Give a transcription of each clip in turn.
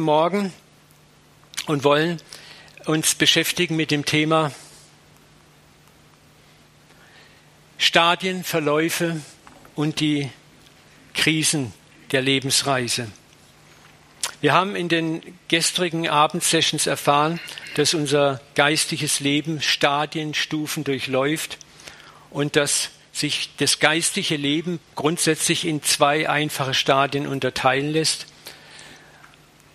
Morgen und wollen uns beschäftigen mit dem Thema Stadien, Verläufe und die Krisen der Lebensreise. Wir haben in den gestrigen Abendsessions erfahren, dass unser geistiges Leben Stadien, Stufen durchläuft und dass sich das geistige Leben grundsätzlich in zwei einfache Stadien unterteilen lässt.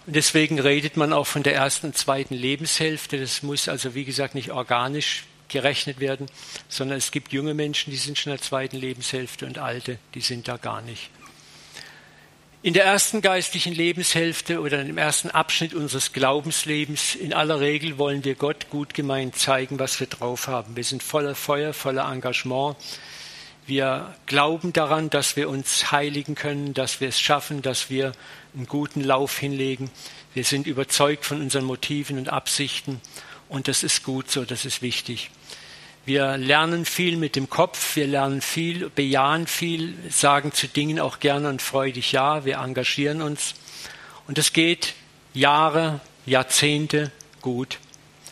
Und deswegen redet man auch von der ersten und zweiten Lebenshälfte. Das muss also, wie gesagt, nicht organisch gerechnet werden, sondern es gibt junge Menschen, die sind schon in der zweiten Lebenshälfte und alte, die sind da gar nicht. In der ersten geistlichen Lebenshälfte oder im ersten Abschnitt unseres Glaubenslebens, in aller Regel wollen wir Gott gut gemeint zeigen, was wir drauf haben. Wir sind voller Feuer, voller Engagement. Wir glauben daran, dass wir uns heiligen können, dass wir es schaffen, dass wir einen guten Lauf hinlegen. Wir sind überzeugt von unseren Motiven und Absichten und das ist gut so, das ist wichtig. Wir lernen viel mit dem Kopf, wir lernen viel, bejahen viel, sagen zu Dingen auch gerne und freudig Ja, wir engagieren uns. Und es geht Jahre, Jahrzehnte gut.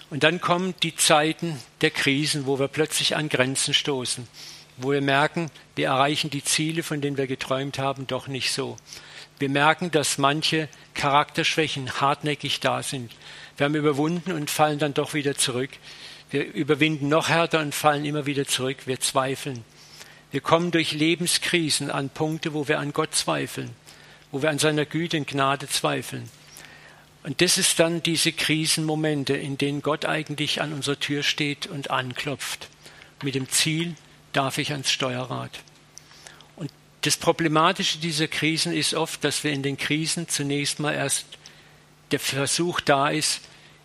Und dann kommen die Zeiten der Krisen, wo wir plötzlich an Grenzen stoßen, wo wir merken, wir erreichen die Ziele, von denen wir geträumt haben, doch nicht so. Wir merken, dass manche Charakterschwächen hartnäckig da sind. Wir haben überwunden und fallen dann doch wieder zurück. Wir überwinden noch härter und fallen immer wieder zurück. Wir zweifeln. Wir kommen durch Lebenskrisen an Punkte, wo wir an Gott zweifeln, wo wir an seiner Güte und Gnade zweifeln. Und das ist dann diese Krisenmomente, in denen Gott eigentlich an unserer Tür steht und anklopft. Mit dem Ziel, darf ich ans Steuerrad. Das Problematische dieser Krisen ist oft, dass wir in den Krisen zunächst mal erst der Versuch da ist,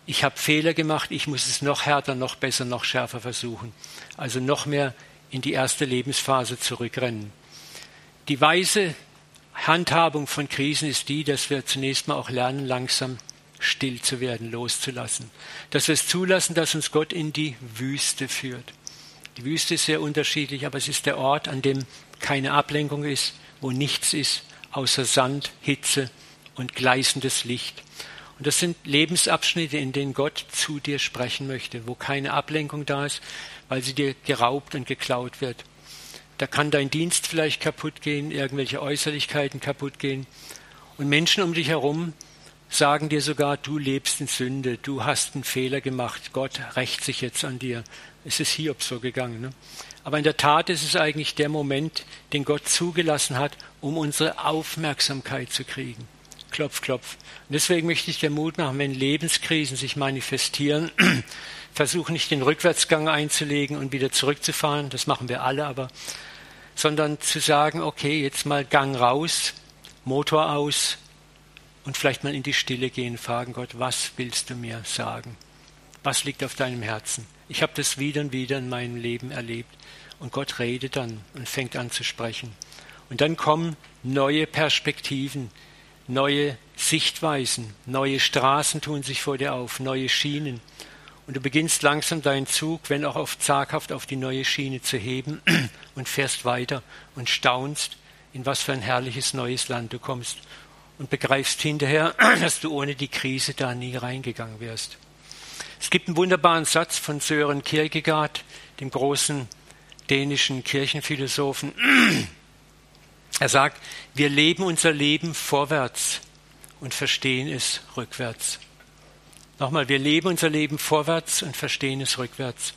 ich habe Fehler gemacht, ich muss es noch härter, noch besser, noch schärfer versuchen. Also noch mehr in die erste Lebensphase zurückrennen. Die weise Handhabung von Krisen ist die, dass wir zunächst mal auch lernen, langsam still zu werden, loszulassen. Dass wir es zulassen, dass uns Gott in die Wüste führt. Die Wüste ist sehr unterschiedlich, aber es ist der Ort, an dem keine Ablenkung ist, wo nichts ist, außer Sand, Hitze und gleißendes Licht. Und das sind Lebensabschnitte, in denen Gott zu dir sprechen möchte, wo keine Ablenkung da ist, weil sie dir geraubt und geklaut wird. Da kann dein Dienst vielleicht kaputt gehen, irgendwelche Äußerlichkeiten kaputt gehen. Und Menschen um dich herum sagen dir sogar, du lebst in Sünde, du hast einen Fehler gemacht, Gott rächt sich jetzt an dir. Es ist Hiob so gegangen. Ne? Aber in der Tat ist es eigentlich der Moment, den Gott zugelassen hat, um unsere Aufmerksamkeit zu kriegen. Klopf, klopf. Und deswegen möchte ich dir Mut machen, wenn Lebenskrisen sich manifestieren, versuche nicht den Rückwärtsgang einzulegen und wieder zurückzufahren, das machen wir alle, aber, sondern zu sagen, okay, jetzt mal Gang raus, Motor aus und vielleicht mal in die Stille gehen, fragen Gott, was willst du mir sagen? Was liegt auf deinem Herzen? Ich habe das wieder und wieder in meinem Leben erlebt. Und Gott redet dann und fängt an zu sprechen. Und dann kommen neue Perspektiven, neue Sichtweisen, neue Straßen tun sich vor dir auf, neue Schienen. Und du beginnst langsam deinen Zug, wenn auch oft zaghaft, auf die neue Schiene zu heben und fährst weiter und staunst, in was für ein herrliches neues Land du kommst und begreifst hinterher, dass du ohne die Krise da nie reingegangen wärst. Es gibt einen wunderbaren Satz von Sören Kierkegaard, dem großen dänischen Kirchenphilosophen, er sagt, wir leben unser Leben vorwärts und verstehen es rückwärts. Nochmal, wir leben unser Leben vorwärts und verstehen es rückwärts.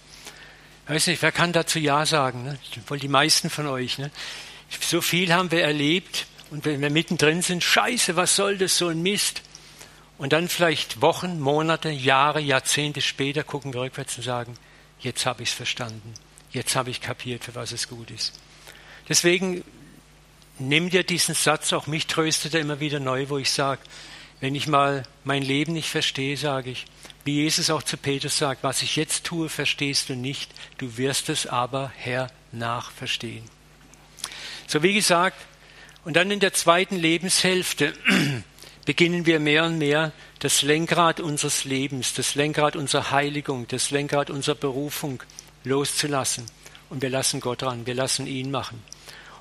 Ich weiß nicht, wer kann dazu Ja sagen? Ne? Wohl die meisten von euch. Ne? So viel haben wir erlebt und wenn wir mittendrin sind, scheiße, was soll das, so ein Mist. Und dann vielleicht Wochen, Monate, Jahre, Jahrzehnte später gucken wir rückwärts und sagen, jetzt habe ich es verstanden. Jetzt habe ich kapiert, für was es gut ist. Deswegen nimm dir diesen Satz, auch mich tröstet er immer wieder neu, wo ich sage, wenn ich mal mein Leben nicht verstehe, sage ich, wie Jesus auch zu Petrus sagt, was ich jetzt tue, verstehst du nicht, du wirst es aber hernach verstehen. So wie gesagt, und dann in der zweiten Lebenshälfte beginnen wir mehr und mehr das Lenkrad unseres Lebens, das Lenkrad unserer Heiligung, das Lenkrad unserer Berufung loszulassen. Und wir lassen Gott ran, wir lassen ihn machen.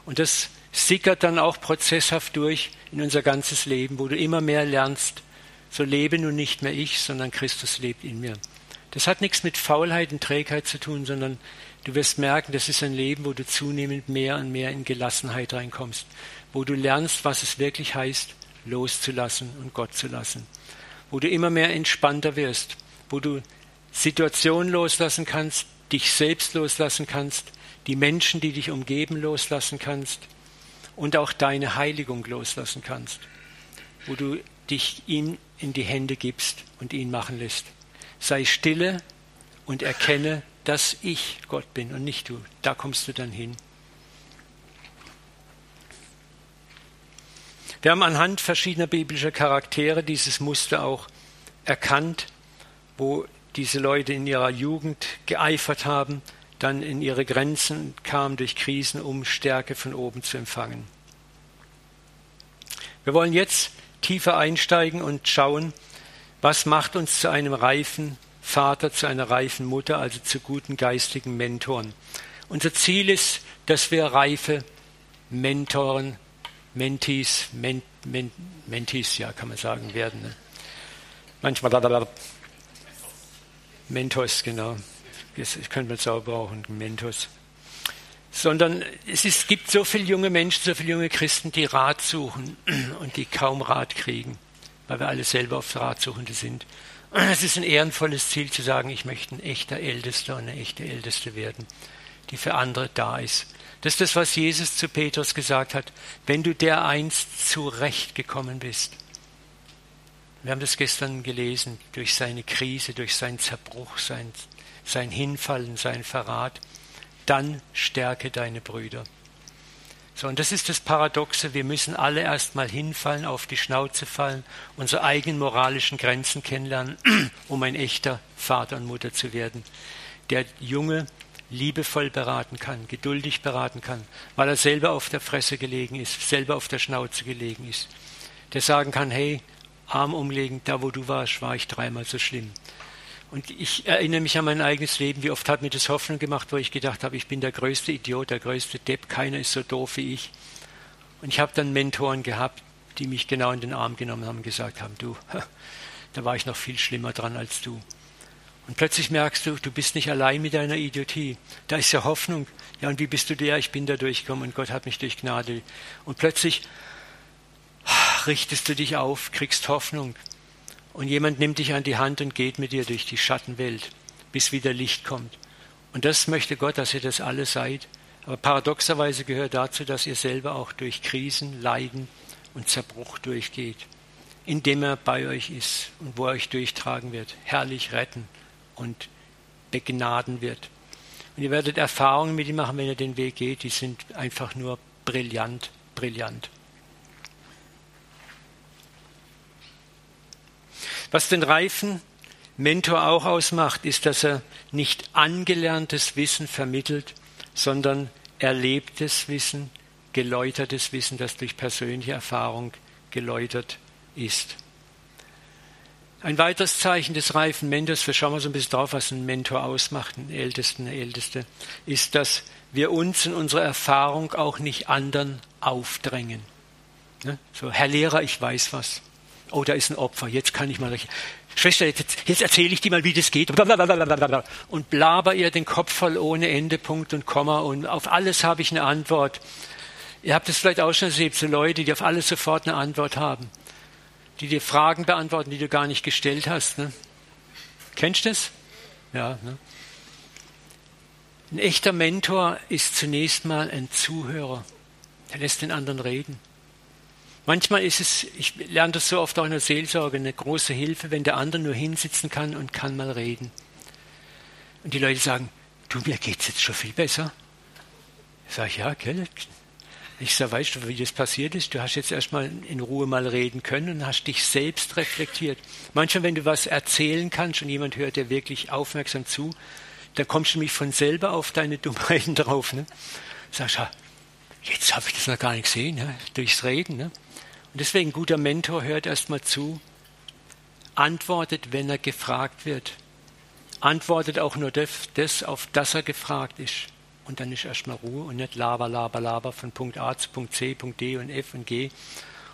Und das sickert dann auch prozesshaft durch in unser ganzes Leben, wo du immer mehr lernst, so lebe nun nicht mehr ich, sondern Christus lebt in mir. Das hat nichts mit Faulheit und Trägheit zu tun, sondern du wirst merken, das ist ein Leben, wo du zunehmend mehr und mehr in Gelassenheit reinkommst, wo du lernst, was es wirklich heißt, loszulassen und Gott zu lassen, wo du immer mehr entspannter wirst, wo du Situationen loslassen kannst, dich selbst loslassen kannst, die Menschen, die dich umgeben, loslassen kannst und auch deine Heiligung loslassen kannst, wo du dich ihm in die Hände gibst und ihn machen lässt. Sei stille und erkenne, dass ich Gott bin und nicht du. Da kommst du dann hin. Wir haben anhand verschiedener biblischer Charaktere dieses Muster auch erkannt, wo diese Leute in ihrer Jugend geeifert haben, dann in ihre Grenzen kamen durch Krisen, um Stärke von oben zu empfangen. Wir wollen jetzt tiefer einsteigen und schauen, was macht uns zu einem reifen Vater, zu einer reifen Mutter, also zu guten geistigen Mentoren. Unser Ziel ist, dass wir reife Mentoren, Mentees, Men, Men, Mentees, ja, kann man sagen, werden. Ne? Manchmal Mentos, genau. Das könnte man es auch brauchen, Mentos. Sondern es ist, gibt so viele junge Menschen, so viele junge Christen, die Rat suchen und die kaum Rat kriegen, weil wir alle selber auf Ratsuchende sind. Es ist ein ehrenvolles Ziel zu sagen, ich möchte ein echter Ältester und eine echte Älteste werden, die für andere da ist. Das ist das, was Jesus zu Petrus gesagt hat. Wenn du der einst zurechtgekommen bist, wir haben das gestern gelesen, durch seine Krise, durch seinen Zerbruch, sein, sein Hinfallen, sein Verrat, dann stärke deine Brüder. So, und das ist das Paradoxe, wir müssen alle erstmal hinfallen, auf die Schnauze fallen, unsere eigenen moralischen Grenzen kennenlernen, um ein echter Vater und Mutter zu werden, der Junge liebevoll beraten kann, geduldig beraten kann, weil er selber auf der Fresse gelegen ist, selber auf der Schnauze gelegen ist, der sagen kann, hey, Arm umlegen, da wo du warst, war ich dreimal so schlimm. Und ich erinnere mich an mein eigenes Leben, wie oft hat mir das Hoffnung gemacht, wo ich gedacht habe, ich bin der größte Idiot, der größte Depp, keiner ist so doof wie ich. Und ich habe dann Mentoren gehabt, die mich genau in den Arm genommen haben und gesagt haben, du, da war ich noch viel schlimmer dran als du. Und plötzlich merkst du, du bist nicht allein mit deiner Idiotie. Da ist ja Hoffnung. Ja, und wie bist du der? Ich bin da durchgekommen und Gott hat mich durch Gnade. Und plötzlich richtest du dich auf, kriegst Hoffnung und jemand nimmt dich an die Hand und geht mit dir durch die Schattenwelt, bis wieder Licht kommt. Und das möchte Gott, dass ihr das alle seid. Aber paradoxerweise gehört dazu, dass ihr selber auch durch Krisen, Leiden und Zerbruch durchgeht, indem er bei euch ist und wo er euch durchtragen wird, herrlich retten und begnaden wird. Und ihr werdet Erfahrungen mit ihm machen, wenn ihr den Weg geht, die sind einfach nur brillant, brillant. Was den reifen Mentor auch ausmacht, ist, dass er nicht angelerntes Wissen vermittelt, sondern erlebtes Wissen, geläutertes Wissen, das durch persönliche Erfahrung geläutert ist. Ein weiteres Zeichen des reifen Mentors, wir schauen mal so ein bisschen drauf, was ein Mentor ausmacht, einen Ältesten, eine Älteste, ist, dass wir uns in unserer Erfahrung auch nicht anderen aufdrängen. Ne? So, Herr Lehrer, ich weiß was oh, da ist ein Opfer, jetzt kann ich mal. Schwester, jetzt, jetzt erzähle ich dir mal, wie das geht. Und blaber ihr den Kopf voll ohne Ende, Punkt und Komma. Und auf alles habe ich eine Antwort. Ihr habt es vielleicht auch schon erlebt, so Leute, die auf alles sofort eine Antwort haben. Die dir Fragen beantworten, die du gar nicht gestellt hast. Ne? Kennst du das? Ja. Ne? Ein echter Mentor ist zunächst mal ein Zuhörer. Er lässt den anderen reden. Manchmal ist es, ich lerne das so oft auch in der Seelsorge, eine große Hilfe, wenn der andere nur hinsitzen kann und kann mal reden. Und die Leute sagen, du, mir geht es jetzt schon viel besser. Ich sage, ja, gell. Ich sage, weißt du, wie das passiert ist? Du hast jetzt erstmal in Ruhe mal reden können und hast dich selbst reflektiert. Manchmal, wenn du was erzählen kannst und jemand hört dir wirklich aufmerksam zu, dann kommst du nämlich von selber auf deine Dummheiten drauf. Ne? Sagst, ja, jetzt habe ich das noch gar nicht gesehen, ne? durchs Reden. Ne? Und deswegen guter Mentor hört erstmal zu, antwortet, wenn er gefragt wird, antwortet auch nur das, auf das er gefragt ist. Und dann ist erstmal Ruhe und nicht laber, laber, laber von Punkt A zu Punkt C, Punkt D und F und G.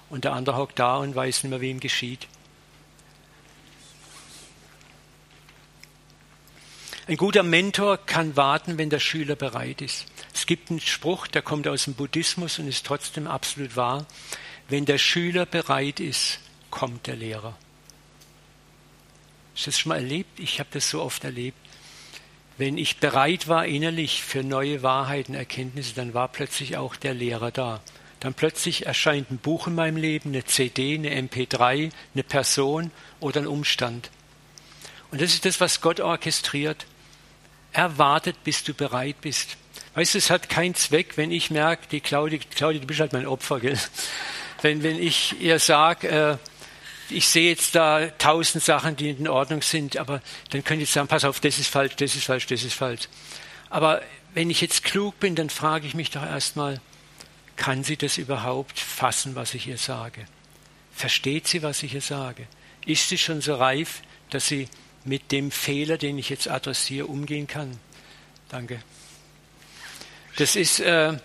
Und der andere hockt da und weiß nicht mehr, wie ihm geschieht. Ein guter Mentor kann warten, wenn der Schüler bereit ist. Es gibt einen Spruch, der kommt aus dem Buddhismus und ist trotzdem absolut wahr. Wenn der Schüler bereit ist, kommt der Lehrer. Hast du das schon mal erlebt? Ich habe das so oft erlebt. Wenn ich bereit war innerlich für neue Wahrheiten, Erkenntnisse, dann war plötzlich auch der Lehrer da. Dann plötzlich erscheint ein Buch in meinem Leben, eine CD, eine MP3, eine Person oder ein Umstand. Und das ist das, was Gott orchestriert. Er wartet, bis du bereit bist. Weißt du, es hat keinen Zweck, wenn ich merke, die Claudia, Claudia, du bist halt mein Opfer, gell? Wenn, wenn ich ihr sage, äh, ich sehe jetzt da tausend Sachen, die in Ordnung sind, aber dann könnt ihr sagen, pass auf, das ist falsch, das ist falsch, das ist falsch. Aber wenn ich jetzt klug bin, dann frage ich mich doch erstmal, kann sie das überhaupt fassen, was ich ihr sage? Versteht sie, was ich ihr sage? Ist sie schon so reif, dass sie mit dem Fehler, den ich jetzt adressiere, umgehen kann? Danke. Das ist äh,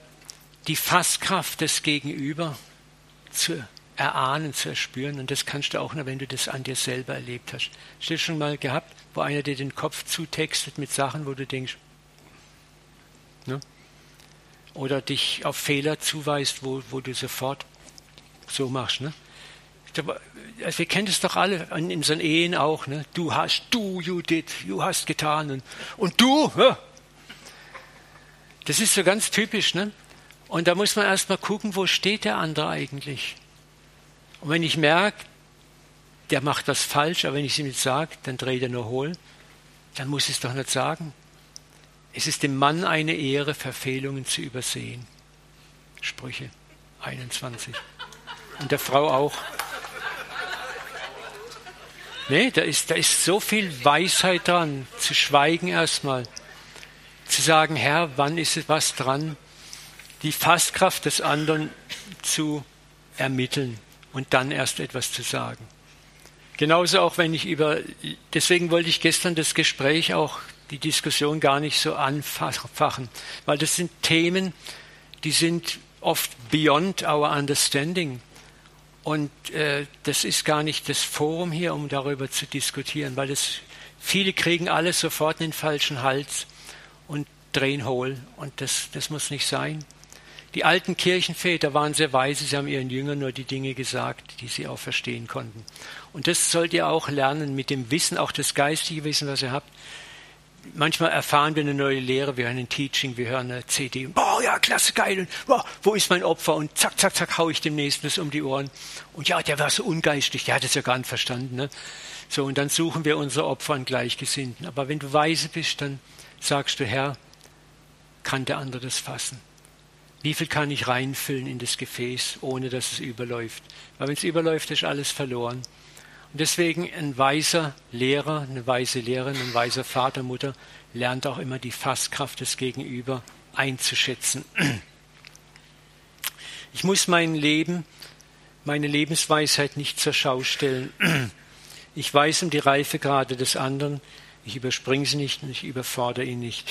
die Fasskraft des Gegenüber zu erahnen, zu erspüren. Und das kannst du auch nur, wenn du das an dir selber erlebt hast. Hast du das schon mal gehabt, wo einer dir den Kopf zutextet mit Sachen, wo du denkst, ne? oder dich auf Fehler zuweist, wo, wo du sofort so machst. Ne? Also wir kennen das doch alle in unseren Ehen auch. Ne? Du hast, du, Judith, du hast getan. Und, und du, ja? das ist so ganz typisch. Ne? Und da muss man erstmal gucken, wo steht der andere eigentlich. Und wenn ich merke, der macht was falsch, aber wenn ich es ihm nicht sage, dann dreht er nur hohl, dann muss ich es doch nicht sagen. Es ist dem Mann eine Ehre, Verfehlungen zu übersehen. Sprüche 21. Und der Frau auch. Nee, da ist, da ist so viel Weisheit dran, zu schweigen erstmal. Zu sagen, Herr, wann ist was dran? Die Fasskraft des anderen zu ermitteln und dann erst etwas zu sagen. Genauso auch wenn ich über, deswegen wollte ich gestern das Gespräch auch die Diskussion gar nicht so anfachen, weil das sind Themen, die sind oft beyond our understanding. Und äh, das ist gar nicht das Forum hier, um darüber zu diskutieren, weil das, viele kriegen alles sofort in den falschen Hals und drehen hohl. Und das, das muss nicht sein. Die alten Kirchenväter waren sehr weise, sie haben ihren Jüngern nur die Dinge gesagt, die sie auch verstehen konnten. Und das sollt ihr auch lernen mit dem Wissen, auch das geistige Wissen, was ihr habt manchmal erfahren wir eine neue Lehre, wir hören ein Teaching, wir hören eine CD, boah, ja, klasse, geil, und boah, wo ist mein Opfer? Und zack, zack, zack, hau ich dem Nächsten das um die Ohren. Und ja, der war so ungeistig, der hat es ja gar nicht verstanden. Ne? So, und dann suchen wir unsere Opfer an Gleichgesinnten. Aber wenn du weise bist, dann sagst du, Herr, kann der andere das fassen? Wie viel kann ich reinfüllen in das Gefäß, ohne dass es überläuft? Weil wenn es überläuft, ist alles verloren. Und deswegen ein weiser Lehrer, eine weise Lehrerin, ein weiser Vater, Mutter lernt auch immer die Fasskraft des Gegenüber einzuschätzen. Ich muss mein Leben, meine Lebensweisheit nicht zur Schau stellen. Ich weiß um die Reifegrade des anderen, ich überspringe sie nicht und ich überfordere ihn nicht.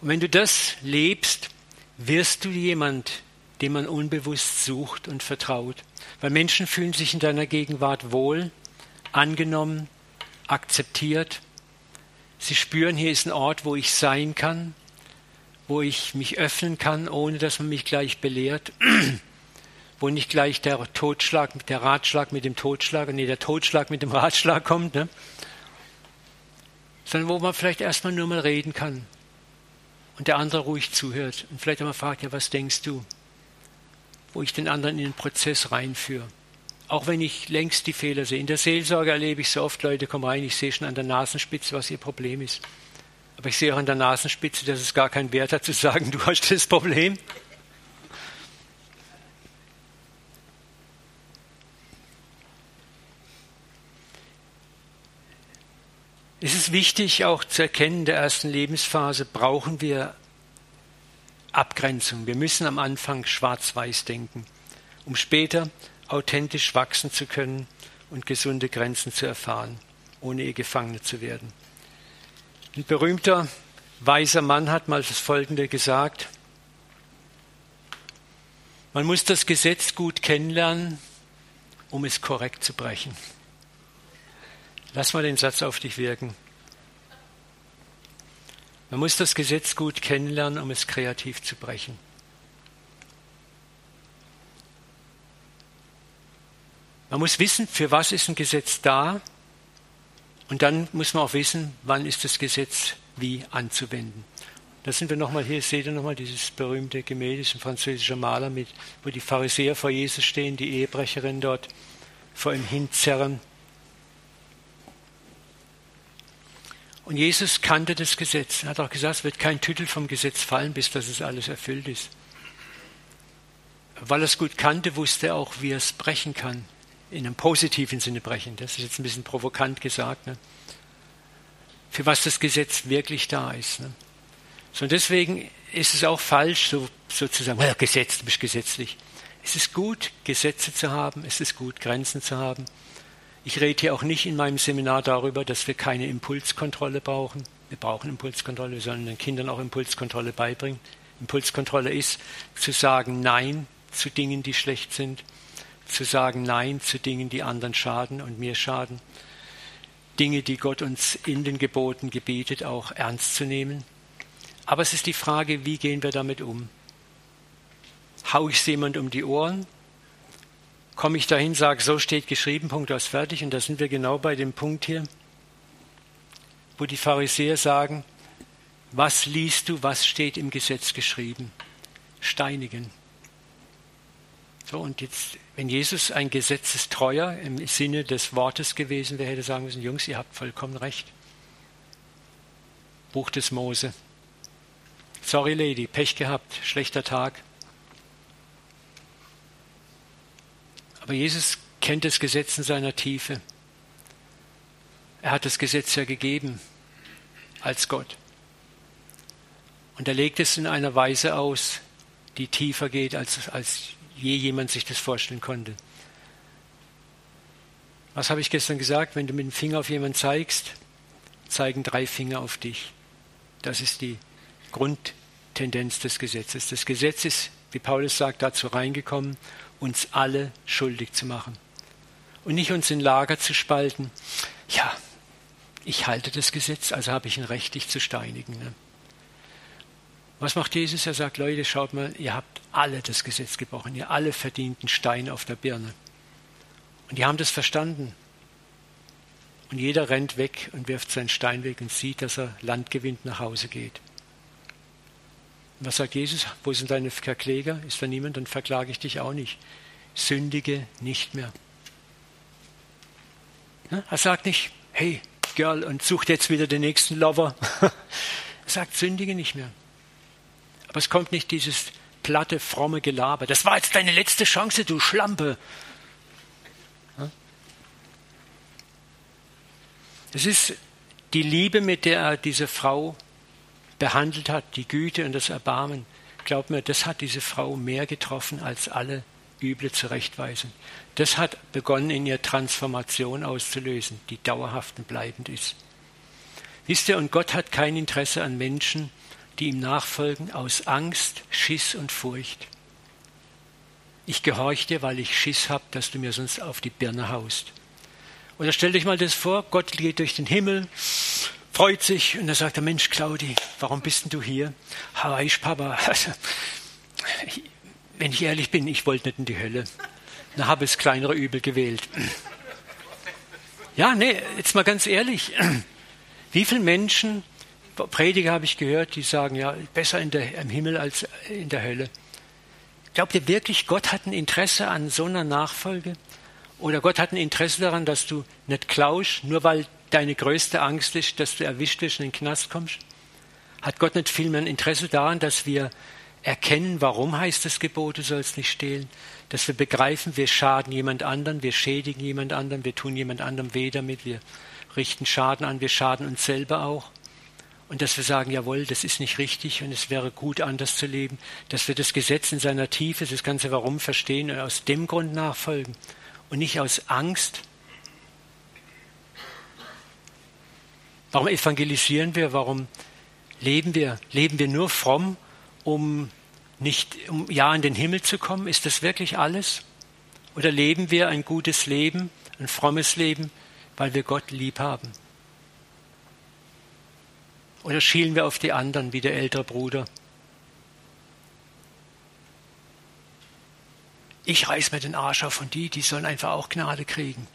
Und wenn du das lebst, wirst du jemand, den man unbewusst sucht und vertraut. Weil Menschen fühlen sich in deiner Gegenwart wohl, angenommen, akzeptiert. Sie spüren, hier ist ein Ort, wo ich sein kann, wo ich mich öffnen kann, ohne dass man mich gleich belehrt, wo nicht gleich der Totschlag, der Ratschlag mit dem Totschlag, nee, der Totschlag mit dem Ratschlag kommt, ne? sondern wo man vielleicht erstmal nur mal reden kann und der andere ruhig zuhört und vielleicht einmal fragt, ja, was denkst du? wo ich den anderen in den Prozess reinführe. Auch wenn ich längst die Fehler sehe. In der Seelsorge erlebe ich so oft, Leute kommen rein, ich sehe schon an der Nasenspitze, was ihr Problem ist. Aber ich sehe auch an der Nasenspitze, dass es gar keinen Wert hat zu sagen, du hast das Problem. Es ist wichtig auch zu erkennen, in der ersten Lebensphase brauchen wir Abgrenzung. Wir müssen am Anfang schwarz-weiß denken, um später authentisch wachsen zu können und gesunde Grenzen zu erfahren, ohne ihr Gefangener zu werden. Ein berühmter weiser Mann hat mal das Folgende gesagt. Man muss das Gesetz gut kennenlernen, um es korrekt zu brechen. Lass mal den Satz auf dich wirken. Man muss das Gesetz gut kennenlernen, um es kreativ zu brechen. Man muss wissen, für was ist ein Gesetz da und dann muss man auch wissen, wann ist das Gesetz wie anzuwenden. Da sind wir nochmal hier, seht ihr nochmal dieses berühmte Gemälde, ein französischer Maler, mit, wo die Pharisäer vor Jesus stehen, die Ehebrecherin dort vor ihm hinzerren. Und Jesus kannte das Gesetz. Er hat auch gesagt, es wird kein Tüttel vom Gesetz fallen, bis das es alles erfüllt ist. Weil er es gut kannte, wusste er auch, wie er es brechen kann. In einem positiven Sinne brechen. Das ist jetzt ein bisschen provokant gesagt. Ne? Für was das Gesetz wirklich da ist. Ne? So, und deswegen ist es auch falsch, so, sozusagen, well, Gesetz, du bist gesetzlich. Es ist gut, Gesetze zu haben. Es ist gut, Grenzen zu haben. Ich rede hier auch nicht in meinem Seminar darüber, dass wir keine Impulskontrolle brauchen. Wir brauchen Impulskontrolle, wir sollen den Kindern auch Impulskontrolle beibringen. Impulskontrolle ist zu sagen Nein zu Dingen, die schlecht sind, zu sagen Nein zu Dingen, die anderen schaden und mir schaden, Dinge, die Gott uns in den Geboten gebietet, auch ernst zu nehmen. Aber es ist die Frage, wie gehen wir damit um? Hau ich jemand um die Ohren komme ich dahin, sage, so steht geschrieben, Punkt aus fertig. Und da sind wir genau bei dem Punkt hier, wo die Pharisäer sagen, was liest du, was steht im Gesetz geschrieben? Steinigen. So, und jetzt, wenn Jesus ein Gesetzestreuer im Sinne des Wortes gewesen wäre, hätte sagen müssen, Jungs, ihr habt vollkommen recht. Buch des Mose. Sorry, Lady, Pech gehabt, schlechter Tag. Aber Jesus kennt das Gesetz in seiner Tiefe. Er hat das Gesetz ja gegeben als Gott. Und er legt es in einer Weise aus, die tiefer geht, als, als je jemand sich das vorstellen konnte. Was habe ich gestern gesagt? Wenn du mit dem Finger auf jemanden zeigst, zeigen drei Finger auf dich. Das ist die Grundtendenz des Gesetzes. Das Gesetz ist, wie Paulus sagt, dazu reingekommen, uns alle schuldig zu machen. Und nicht uns in Lager zu spalten. Ja, ich halte das Gesetz, also habe ich ein Recht, dich zu steinigen. Ne? Was macht Jesus? Er sagt, Leute, schaut mal, ihr habt alle das Gesetz gebrochen, ihr alle verdienten Stein auf der Birne. Und die haben das verstanden. Und jeder rennt weg und wirft seinen Stein weg und sieht, dass er Land gewinnt, nach Hause geht. Was sagt Jesus? Wo sind deine Verkläger? Ist da niemand? Dann verklage ich dich auch nicht. Sündige nicht mehr. Er sagt nicht, hey, Girl, und sucht jetzt wieder den nächsten Lover. er sagt, sündige nicht mehr. Aber es kommt nicht dieses platte, fromme Gelaber. Das war jetzt deine letzte Chance, du Schlampe. Es ist die Liebe, mit der er diese Frau behandelt hat, die Güte und das Erbarmen, glaubt mir, das hat diese Frau mehr getroffen als alle üble Zurechtweisung. Das hat begonnen, in ihr Transformation auszulösen, die dauerhaft und bleibend ist. Wisst ihr, und Gott hat kein Interesse an Menschen, die ihm nachfolgen aus Angst, Schiss und Furcht. Ich gehorche dir, weil ich Schiss habe, dass du mir sonst auf die Birne haust. Oder stell dich mal das vor, Gott geht durch den Himmel, freut sich und dann sagt der Mensch, Claudi, warum bist denn du hier? Hawaii, Papa. Also, wenn ich ehrlich bin, ich wollte nicht in die Hölle. Dann habe ich das kleinere Übel gewählt. Ja, nee, jetzt mal ganz ehrlich. Wie viele Menschen, Prediger habe ich gehört, die sagen, ja, besser in der, im Himmel als in der Hölle. Glaubt ihr wirklich, Gott hat ein Interesse an so einer Nachfolge? Oder Gott hat ein Interesse daran, dass du nicht klaust, nur weil deine größte Angst ist, dass du erwischt wirst und in den Knast kommst? Hat Gott nicht vielmehr ein Interesse daran, dass wir erkennen, warum heißt das Gebot, du sollst nicht stehlen? Dass wir begreifen, wir schaden jemand anderen, wir schädigen jemand anderen, wir tun jemand anderem weh damit, wir richten Schaden an, wir schaden uns selber auch. Und dass wir sagen, jawohl, das ist nicht richtig und es wäre gut, anders zu leben. Dass wir das Gesetz in seiner Tiefe, das ganze Warum verstehen und aus dem Grund nachfolgen und nicht aus Angst, Warum evangelisieren wir? Warum leben wir? Leben wir nur fromm, um nicht, um ja in den Himmel zu kommen? Ist das wirklich alles? Oder leben wir ein gutes Leben, ein frommes Leben, weil wir Gott lieb haben? Oder schielen wir auf die anderen wie der ältere Bruder? Ich reiß mir den Arsch auf und die, die sollen einfach auch Gnade kriegen.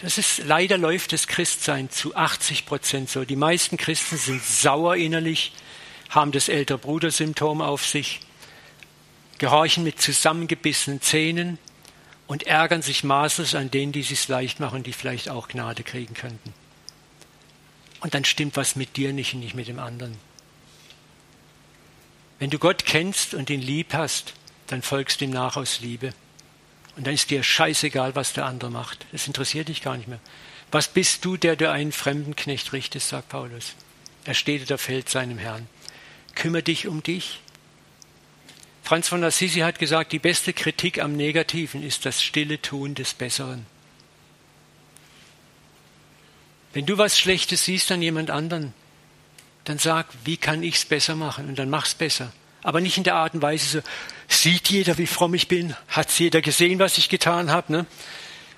Das ist, leider läuft das Christsein zu 80 Prozent so. Die meisten Christen sind sauer innerlich, haben das ältere Bruder-Symptom auf sich, gehorchen mit zusammengebissenen Zähnen und ärgern sich maßlos an denen, die es leicht machen, die vielleicht auch Gnade kriegen könnten. Und dann stimmt was mit dir nicht und nicht mit dem anderen. Wenn du Gott kennst und ihn lieb hast, dann folgst ihm nach aus Liebe. Und dann ist dir scheißegal, was der andere macht. Das interessiert dich gar nicht mehr. Was bist du, der du einen fremden Knecht richtest, sagt Paulus. Er steht oder fällt seinem Herrn. Kümmer dich um dich. Franz von Assisi hat gesagt, die beste Kritik am Negativen ist das stille Tun des Besseren. Wenn du was Schlechtes siehst an jemand anderen, dann sag, wie kann ich es besser machen? Und dann mach's besser. Aber nicht in der Art und Weise so, sieht jeder, wie fromm ich bin? Hat jeder gesehen, was ich getan habe? Ne?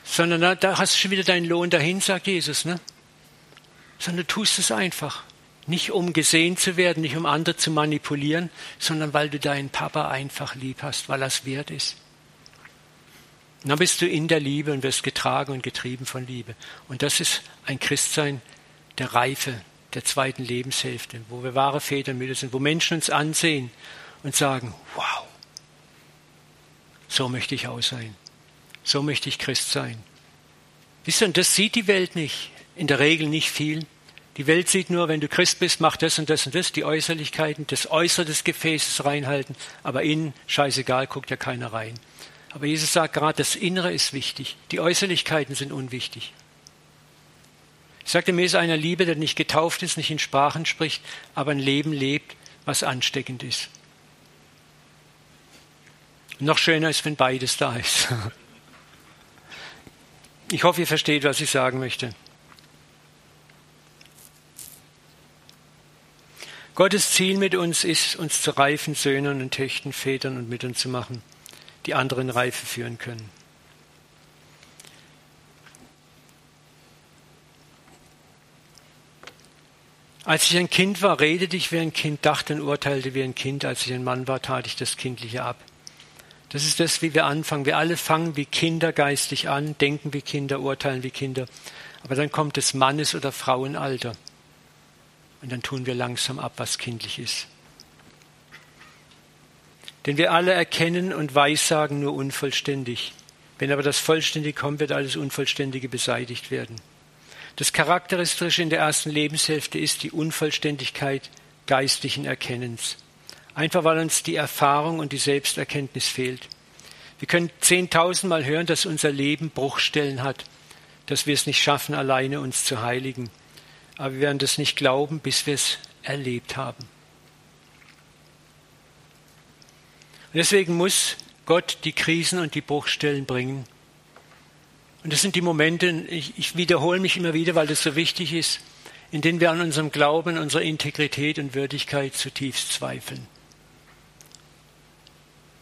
Sondern da, da, hast du schon wieder deinen Lohn dahin, sagt Jesus. Ne? Sondern du tust es einfach. Nicht um gesehen zu werden, nicht um andere zu manipulieren, sondern weil du deinen Papa einfach lieb hast, weil er es wert ist. Und dann bist du in der Liebe und wirst getragen und getrieben von Liebe. Und das ist ein Christsein der Reife, der zweiten Lebenshälfte, wo wir wahre Väter und Mütter sind, wo Menschen uns ansehen und sagen, wow, so möchte ich auch sein. So möchte ich Christ sein. Wisst ihr, und das sieht die Welt nicht. In der Regel nicht viel. Die Welt sieht nur, wenn du Christ bist, mach das und das und das, die Äußerlichkeiten, das Äußere des Gefäßes reinhalten, aber innen, scheißegal, guckt ja keiner rein. Aber Jesus sagt gerade, das Innere ist wichtig. Die Äußerlichkeiten sind unwichtig. Ich sagte mir, ist einer Liebe, der nicht getauft ist, nicht in Sprachen spricht, aber ein Leben lebt, was ansteckend ist. Noch schöner ist, wenn beides da ist. Ich hoffe, ihr versteht, was ich sagen möchte. Gottes Ziel mit uns ist, uns zu reifen Söhnen und Töchtern, Vätern und Müttern zu machen die anderen Reife führen können. Als ich ein Kind war, redete ich wie ein Kind, dachte und urteilte wie ein Kind. Als ich ein Mann war, tat ich das Kindliche ab. Das ist das, wie wir anfangen. Wir alle fangen wie Kinder geistig an, denken wie Kinder, urteilen wie Kinder. Aber dann kommt das Mannes- oder Frauenalter. Und dann tun wir langsam ab, was kindlich ist. Denn wir alle erkennen und weissagen nur unvollständig. Wenn aber das Vollständige kommt, wird alles Unvollständige beseitigt werden. Das Charakteristische in der ersten Lebenshälfte ist die Unvollständigkeit geistlichen Erkennens. Einfach weil uns die Erfahrung und die Selbsterkenntnis fehlt. Wir können zehntausendmal hören, dass unser Leben Bruchstellen hat, dass wir es nicht schaffen, alleine uns zu heiligen. Aber wir werden das nicht glauben, bis wir es erlebt haben. Und deswegen muss Gott die Krisen und die Bruchstellen bringen. Und das sind die Momente, ich, ich wiederhole mich immer wieder, weil das so wichtig ist, in denen wir an unserem Glauben, unserer Integrität und Würdigkeit zutiefst zweifeln.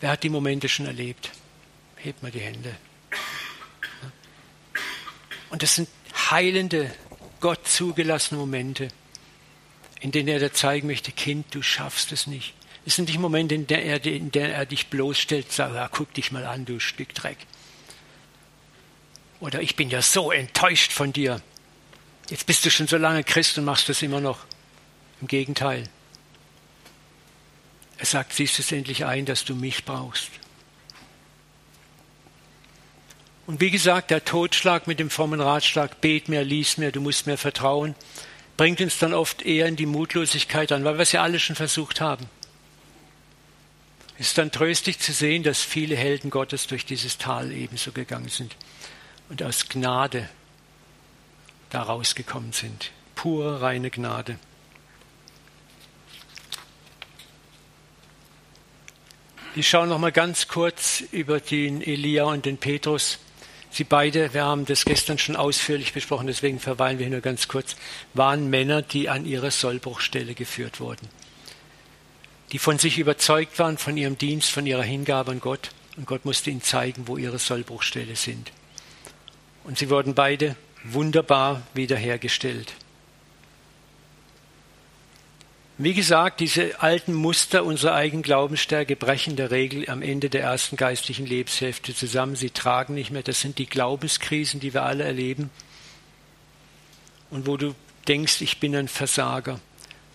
Wer hat die Momente schon erlebt? Hebt mal die Hände. Und das sind heilende, Gott zugelassene Momente, in denen er dir zeigen möchte, Kind, du schaffst es nicht. Es sind nicht Momente, in denen er, der er dich bloßstellt, sagt, ja, guck dich mal an, du Stück Dreck. Oder ich bin ja so enttäuscht von dir. Jetzt bist du schon so lange Christ und machst das immer noch. Im Gegenteil. Er sagt, siehst es endlich ein, dass du mich brauchst. Und wie gesagt, der Totschlag mit dem frommen Ratschlag, bet mir, lies mir, du musst mir vertrauen, bringt uns dann oft eher in die Mutlosigkeit an, weil wir es ja alle schon versucht haben. Es ist dann tröstlich zu sehen, dass viele Helden Gottes durch dieses Tal ebenso gegangen sind und aus Gnade da rausgekommen sind. Pure, reine Gnade. Ich schaue noch mal ganz kurz über den Elia und den Petrus. Sie beide, wir haben das gestern schon ausführlich besprochen, deswegen verweilen wir hier nur ganz kurz, waren Männer, die an ihre Sollbruchstelle geführt wurden die von sich überzeugt waren, von ihrem Dienst, von ihrer Hingabe an Gott. Und Gott musste ihnen zeigen, wo ihre Sollbruchstelle sind. Und sie wurden beide wunderbar wiederhergestellt. Wie gesagt, diese alten Muster unserer eigenen Glaubensstärke brechen der Regel am Ende der ersten geistlichen Lebenshälfte zusammen. Sie tragen nicht mehr. Das sind die Glaubenskrisen, die wir alle erleben. Und wo du denkst, ich bin ein Versager.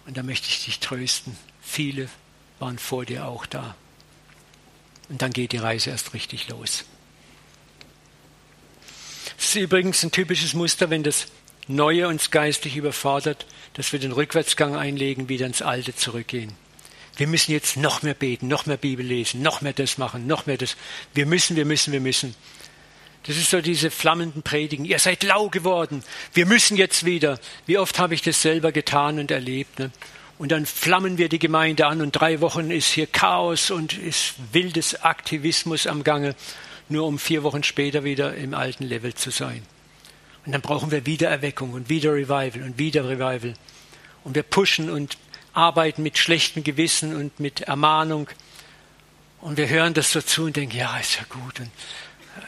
Und da möchte ich dich trösten. Viele waren vor dir auch da. Und dann geht die Reise erst richtig los. Es ist übrigens ein typisches Muster, wenn das Neue uns geistig überfordert, dass wir den Rückwärtsgang einlegen, wieder ins Alte zurückgehen. Wir müssen jetzt noch mehr beten, noch mehr Bibel lesen, noch mehr das machen, noch mehr das. Wir müssen, wir müssen, wir müssen. Das ist so diese flammenden Predigen. Ihr seid lau geworden. Wir müssen jetzt wieder. Wie oft habe ich das selber getan und erlebt. Ne? Und dann flammen wir die Gemeinde an und drei Wochen ist hier Chaos und ist wildes Aktivismus am Gange, nur um vier Wochen später wieder im alten Level zu sein. Und dann brauchen wir wieder Erweckung und wieder Revival und wieder Revival. Und wir pushen und arbeiten mit schlechtem Gewissen und mit Ermahnung. Und wir hören das so zu und denken, ja, ist ja gut. Und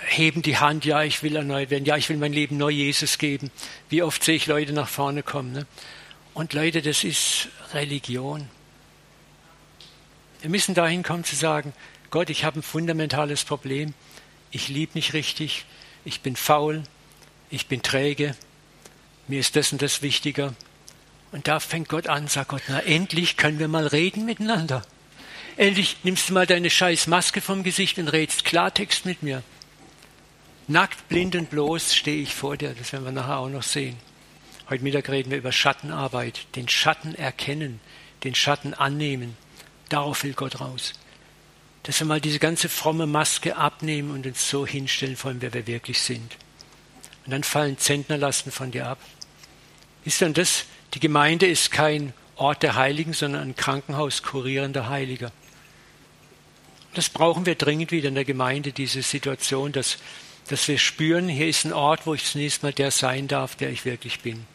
heben die Hand, ja, ich will erneuert werden, ja, ich will mein Leben neu Jesus geben. Wie oft sehe ich Leute nach vorne kommen. Ne? Und Leute, das ist Religion. Wir müssen dahin kommen zu sagen, Gott, ich habe ein fundamentales Problem. Ich liebe nicht richtig. Ich bin faul ich bin träge, mir ist das und das wichtiger. Und da fängt Gott an, sagt Gott, na endlich können wir mal reden miteinander. Endlich nimmst du mal deine scheiß Maske vom Gesicht und redest Klartext mit mir. Nackt, blind und bloß stehe ich vor dir, das werden wir nachher auch noch sehen. Heute Mittag reden wir über Schattenarbeit, den Schatten erkennen, den Schatten annehmen. Darauf will Gott raus. Dass wir mal diese ganze fromme Maske abnehmen und uns so hinstellen, vor allem wer wir wirklich sind. Und dann fallen Zentnerlasten von dir ab. Ist dann das, die Gemeinde ist kein Ort der Heiligen, sondern ein Krankenhaus kurierender Heiliger. Das brauchen wir dringend wieder in der Gemeinde, diese Situation, dass, dass wir spüren, hier ist ein Ort, wo ich zunächst mal der sein darf, der ich wirklich bin.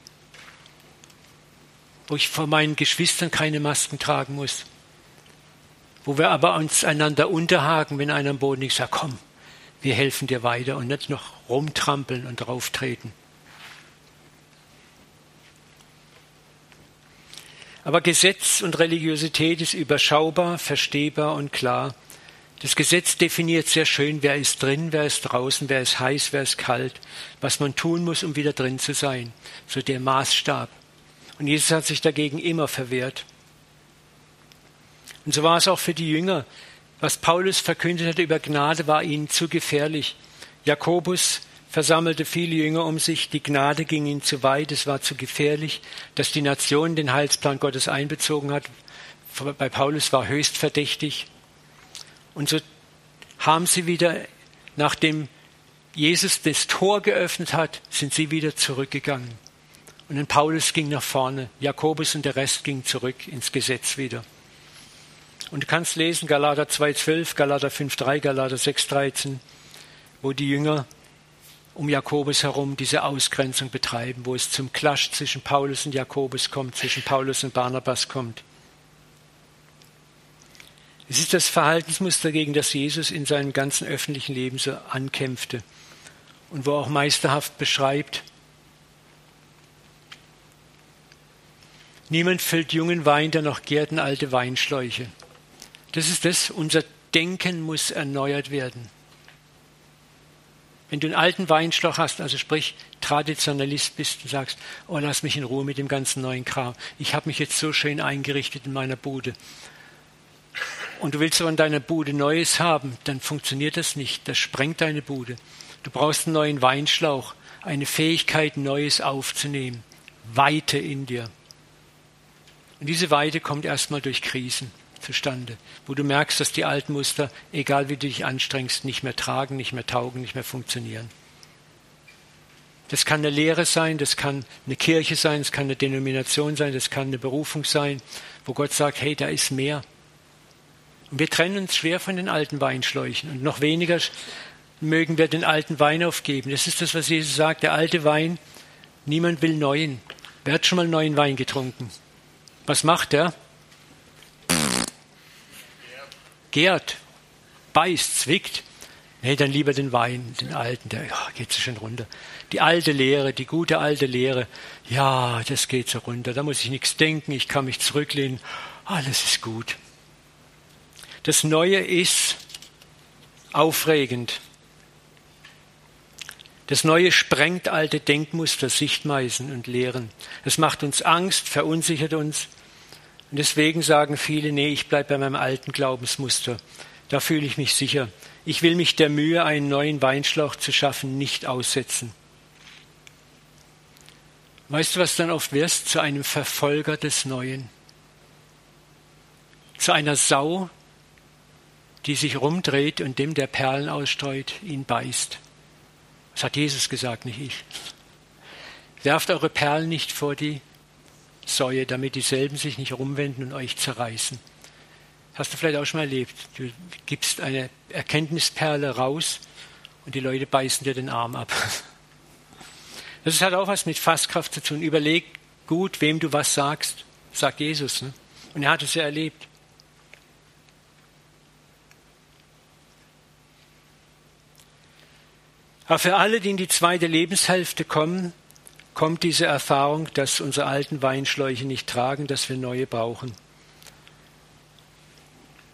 Wo ich vor meinen Geschwistern keine Masken tragen muss. Wo wir aber uns einander unterhaken, wenn einer am Boden liegt, sagt, komm, wir helfen dir weiter und nicht noch rumtrampeln und drauftreten. Aber Gesetz und Religiosität ist überschaubar, verstehbar und klar. Das Gesetz definiert sehr schön, wer ist drin, wer ist draußen, wer ist heiß, wer ist kalt, was man tun muss, um wieder drin zu sein. So der Maßstab. Und Jesus hat sich dagegen immer verwehrt. Und so war es auch für die Jünger. Was Paulus verkündet hat über Gnade, war ihnen zu gefährlich. Jakobus versammelte viele Jünger um sich, die Gnade ging ihnen zu weit, es war zu gefährlich, dass die Nation den Heilsplan Gottes einbezogen hat. Bei Paulus war höchst verdächtig. Und so haben sie wieder, nachdem Jesus das Tor geöffnet hat, sind sie wieder zurückgegangen. Und dann Paulus ging nach vorne, Jakobus und der Rest ging zurück ins Gesetz wieder. Und du kannst lesen Galater 2,12, Galater 5,3, Galater 6,13, wo die Jünger um Jakobus herum diese Ausgrenzung betreiben, wo es zum Clash zwischen Paulus und Jakobus kommt, zwischen Paulus und Barnabas kommt. Es ist das Verhaltensmuster, gegen das Jesus in seinem ganzen öffentlichen Leben so ankämpfte und wo er auch meisterhaft beschreibt, Niemand füllt jungen Wein, der noch gärten alte Weinschläuche. Das ist das, unser Denken muss erneuert werden. Wenn du einen alten Weinschlauch hast, also sprich Traditionalist bist und sagst, oh, lass mich in Ruhe mit dem ganzen neuen Kram. Ich habe mich jetzt so schön eingerichtet in meiner Bude. Und du willst aber in deiner Bude Neues haben, dann funktioniert das nicht. Das sprengt deine Bude. Du brauchst einen neuen Weinschlauch, eine Fähigkeit, Neues aufzunehmen. Weite in dir. Und diese Weite kommt erstmal durch Krisen zustande, wo du merkst, dass die alten Muster, egal wie du dich anstrengst, nicht mehr tragen, nicht mehr taugen, nicht mehr funktionieren. Das kann eine Lehre sein, das kann eine Kirche sein, das kann eine Denomination sein, das kann eine Berufung sein, wo Gott sagt, hey, da ist mehr. Und wir trennen uns schwer von den alten Weinschläuchen und noch weniger mögen wir den alten Wein aufgeben. Das ist das, was Jesus sagt, der alte Wein, niemand will neuen. Wer hat schon mal neuen Wein getrunken? Was macht er? Gärt, beißt, zwickt. Nee, dann lieber den Wein, den alten, der oh, geht so schön runter. Die alte Lehre, die gute alte Lehre, ja, das geht so runter. Da muss ich nichts denken, ich kann mich zurücklehnen, alles ist gut. Das Neue ist aufregend. Das Neue sprengt alte Denkmuster, Sichtweisen und Lehren. Es macht uns Angst, verunsichert uns. Und deswegen sagen viele, nee, ich bleibe bei meinem alten Glaubensmuster. Da fühle ich mich sicher. Ich will mich der Mühe, einen neuen Weinschlauch zu schaffen, nicht aussetzen. Weißt du, was dann oft wirst? Zu einem Verfolger des Neuen. Zu einer Sau, die sich rumdreht und dem, der Perlen ausstreut, ihn beißt. Das hat Jesus gesagt, nicht ich. Werft eure Perlen nicht vor die Säue, damit dieselben sich nicht rumwenden und euch zerreißen. Hast du vielleicht auch schon mal erlebt. Du gibst eine Erkenntnisperle raus und die Leute beißen dir den Arm ab. Das hat auch was mit Fasskraft zu tun. Überleg gut, wem du was sagst, sagt Jesus. Ne? Und er hat es ja erlebt. Aber für alle, die in die zweite Lebenshälfte kommen, kommt diese Erfahrung, dass unsere alten Weinschläuche nicht tragen, dass wir neue brauchen.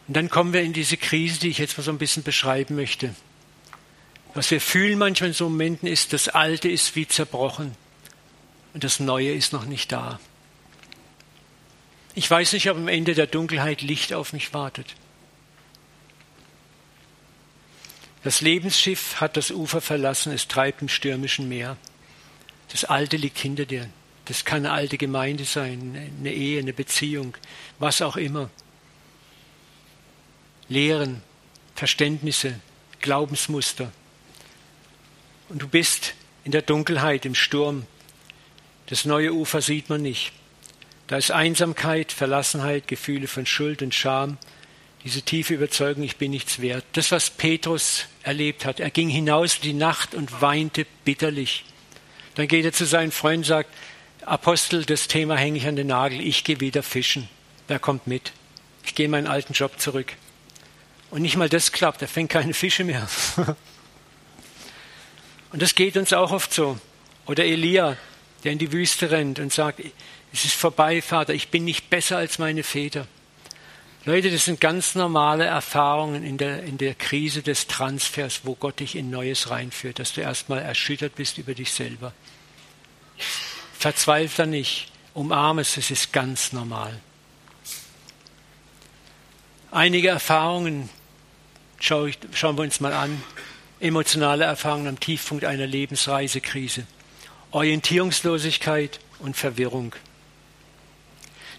Und dann kommen wir in diese Krise, die ich jetzt mal so ein bisschen beschreiben möchte. Was wir fühlen manchmal in so Momenten ist, das Alte ist wie zerbrochen und das Neue ist noch nicht da. Ich weiß nicht, ob am Ende der Dunkelheit Licht auf mich wartet. Das Lebensschiff hat das Ufer verlassen, es treibt im stürmischen Meer. Das Alte liegt hinter dir. Das kann eine alte Gemeinde sein, eine Ehe, eine Beziehung, was auch immer. Lehren, Verständnisse, Glaubensmuster. Und du bist in der Dunkelheit, im Sturm. Das neue Ufer sieht man nicht. Da ist Einsamkeit, Verlassenheit, Gefühle von Schuld und Scham, diese tiefe Überzeugung, ich bin nichts wert. Das, was Petrus erlebt hat. Er ging hinaus in die Nacht und weinte bitterlich. Dann geht er zu seinen Freunden und sagt, Apostel, das Thema hänge ich an den Nagel, ich gehe wieder fischen. Wer kommt mit? Ich gehe in meinen alten Job zurück. Und nicht mal das klappt, er fängt keine Fische mehr. und das geht uns auch oft so. Oder Elia, der in die Wüste rennt und sagt, es ist vorbei, Vater, ich bin nicht besser als meine Väter. Leute, das sind ganz normale Erfahrungen in der, in der Krise des Transfers, wo Gott dich in Neues reinführt, dass du erstmal erschüttert bist über dich selber. Verzweifle nicht, umarme es, es ist ganz normal. Einige Erfahrungen schauen wir uns mal an. Emotionale Erfahrungen am Tiefpunkt einer Lebensreisekrise. Orientierungslosigkeit und Verwirrung.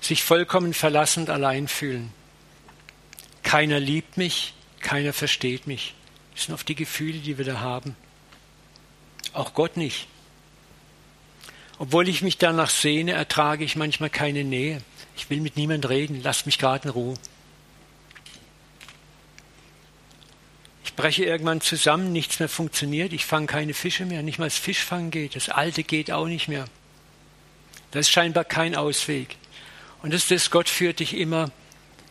Sich vollkommen verlassen und allein fühlen. Keiner liebt mich, keiner versteht mich. Das sind oft die Gefühle, die wir da haben. Auch Gott nicht. Obwohl ich mich danach sehne, ertrage ich manchmal keine Nähe. Ich will mit niemand reden, lass mich gerade in Ruhe. Ich breche irgendwann zusammen, nichts mehr funktioniert, ich fange keine Fische mehr, nicht mal das Fischfangen geht, das Alte geht auch nicht mehr. Das ist scheinbar kein Ausweg. Und das ist das, Gott führt dich immer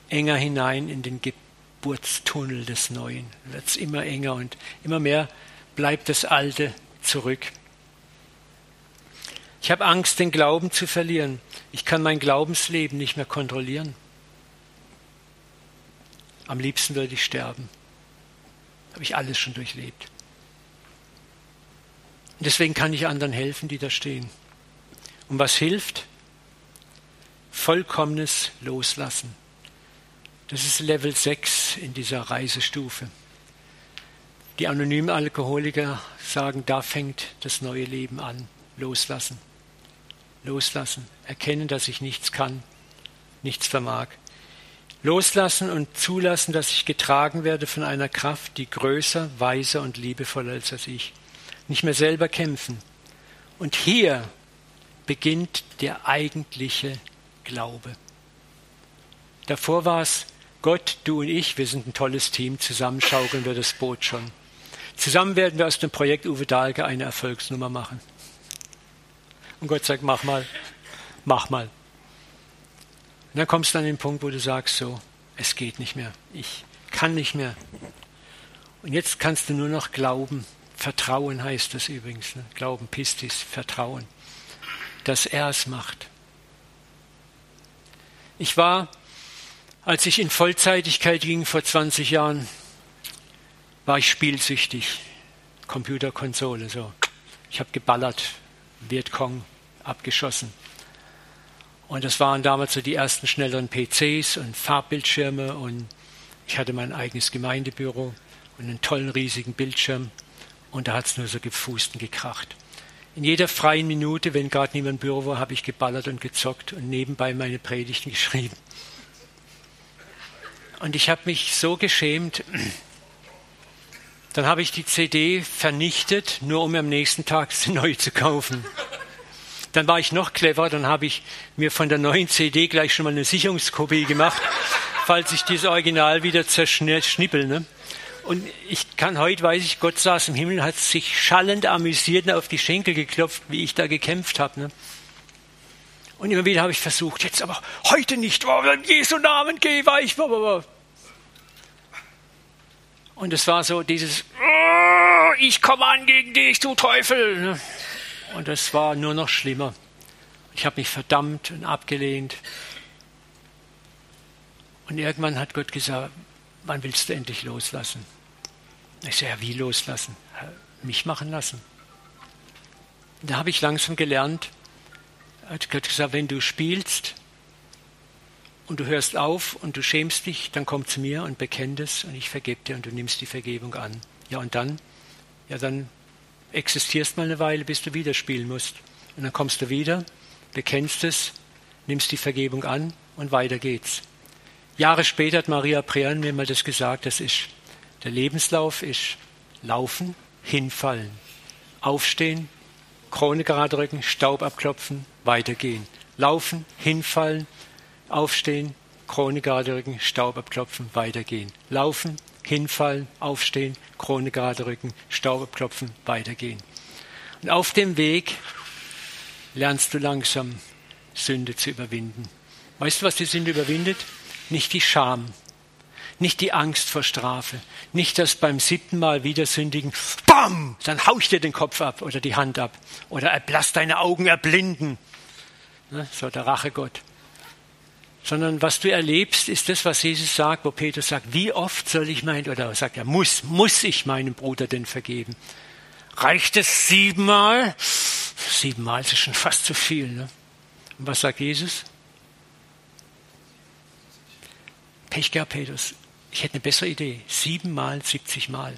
enger hinein in den Geburtstunnel des Neuen. Wird es immer enger und immer mehr bleibt das Alte zurück. Ich habe Angst, den Glauben zu verlieren. Ich kann mein Glaubensleben nicht mehr kontrollieren. Am liebsten würde ich sterben. Habe ich alles schon durchlebt. Und deswegen kann ich anderen helfen, die da stehen. Und was hilft? Vollkommenes Loslassen. Das ist Level 6 in dieser Reisestufe. Die anonymen Alkoholiker sagen, da fängt das neue Leben an. Loslassen. Loslassen. Erkennen, dass ich nichts kann, nichts vermag. Loslassen und zulassen, dass ich getragen werde von einer Kraft, die größer, weiser und liebevoller ist als ich. Nicht mehr selber kämpfen. Und hier beginnt der eigentliche Glaube. Davor war es Gott, du und ich, wir sind ein tolles Team, zusammen schaukeln wir das Boot schon. Zusammen werden wir aus dem Projekt Uwe Dahlke eine Erfolgsnummer machen. Und Gott sagt, mach mal, mach mal. Und dann kommst du an den Punkt, wo du sagst, so, es geht nicht mehr, ich kann nicht mehr. Und jetzt kannst du nur noch glauben. Vertrauen heißt das übrigens. Ne? Glauben, Pistis, Vertrauen. Dass er es macht. Ich war, als ich in Vollzeitigkeit ging vor 20 Jahren, war ich spielsüchtig. Computerkonsole, so. Ich habe geballert, Vietcong abgeschossen. Und das waren damals so die ersten schnelleren PCs und Farbbildschirme und ich hatte mein eigenes Gemeindebüro und einen tollen riesigen Bildschirm und da hat es nur so gefußt und gekracht. In jeder freien Minute, wenn gerade niemand im Büro war, habe ich geballert und gezockt und nebenbei meine Predigten geschrieben. Und ich habe mich so geschämt. Dann habe ich die CD vernichtet, nur um am nächsten Tag sie neu zu kaufen. Dann war ich noch clever, dann habe ich mir von der neuen CD gleich schon mal eine Sicherungskopie gemacht, falls ich dieses Original wieder zerschnippel. Ne? Und ich kann heute, weiß ich, Gott saß im Himmel, hat sich schallend amüsiert und auf die Schenkel geklopft, wie ich da gekämpft habe. Ne? Und immer wieder habe ich versucht, jetzt aber heute nicht, oh, in Jesu Namen geh weich. Und es war so dieses, oh, ich komme an gegen dich, du Teufel. Und es war nur noch schlimmer. Ich habe mich verdammt und abgelehnt. Und irgendwann hat Gott gesagt, wann willst du endlich loslassen? Ich sage, ja, wie loslassen? Mich machen lassen. Da habe ich langsam gelernt, hat Gott gesagt, wenn du spielst und du hörst auf und du schämst dich, dann komm zu mir und bekenn das und ich vergebe dir und du nimmst die Vergebung an. Ja, und dann? Ja, dann existierst mal eine Weile, bis du wieder spielen musst. Und dann kommst du wieder, bekennst es, nimmst die Vergebung an und weiter geht's. Jahre später hat Maria Prean mir mal das gesagt, das ist der Lebenslauf ist laufen, hinfallen, aufstehen, Krone gerade rücken, Staub abklopfen, weitergehen. Laufen, hinfallen, aufstehen, Krone gerade rücken, Staub abklopfen, weitergehen. Laufen, hinfallen, aufstehen, Krone gerade rücken, Staub abklopfen, weitergehen. Und auf dem Weg lernst du langsam Sünde zu überwinden. Weißt du, was die Sünde überwindet? Nicht die Scham, nicht die Angst vor Strafe. Nicht das beim siebten Mal wieder sündigen, bam, dann hau ich dir den Kopf ab oder die Hand ab. Oder lass deine Augen erblinden. Ne, so der Rachegott. Sondern was du erlebst, ist das, was Jesus sagt, wo Petrus sagt, wie oft soll ich meinen, oder sagt er, muss, muss ich meinem Bruder denn vergeben? Reicht es siebenmal? Siebenmal ist schon fast zu viel. Ne? Und was sagt Jesus? Pech gehabt, Petrus. Ich hätte eine bessere Idee. Siebenmal, siebzig Mal.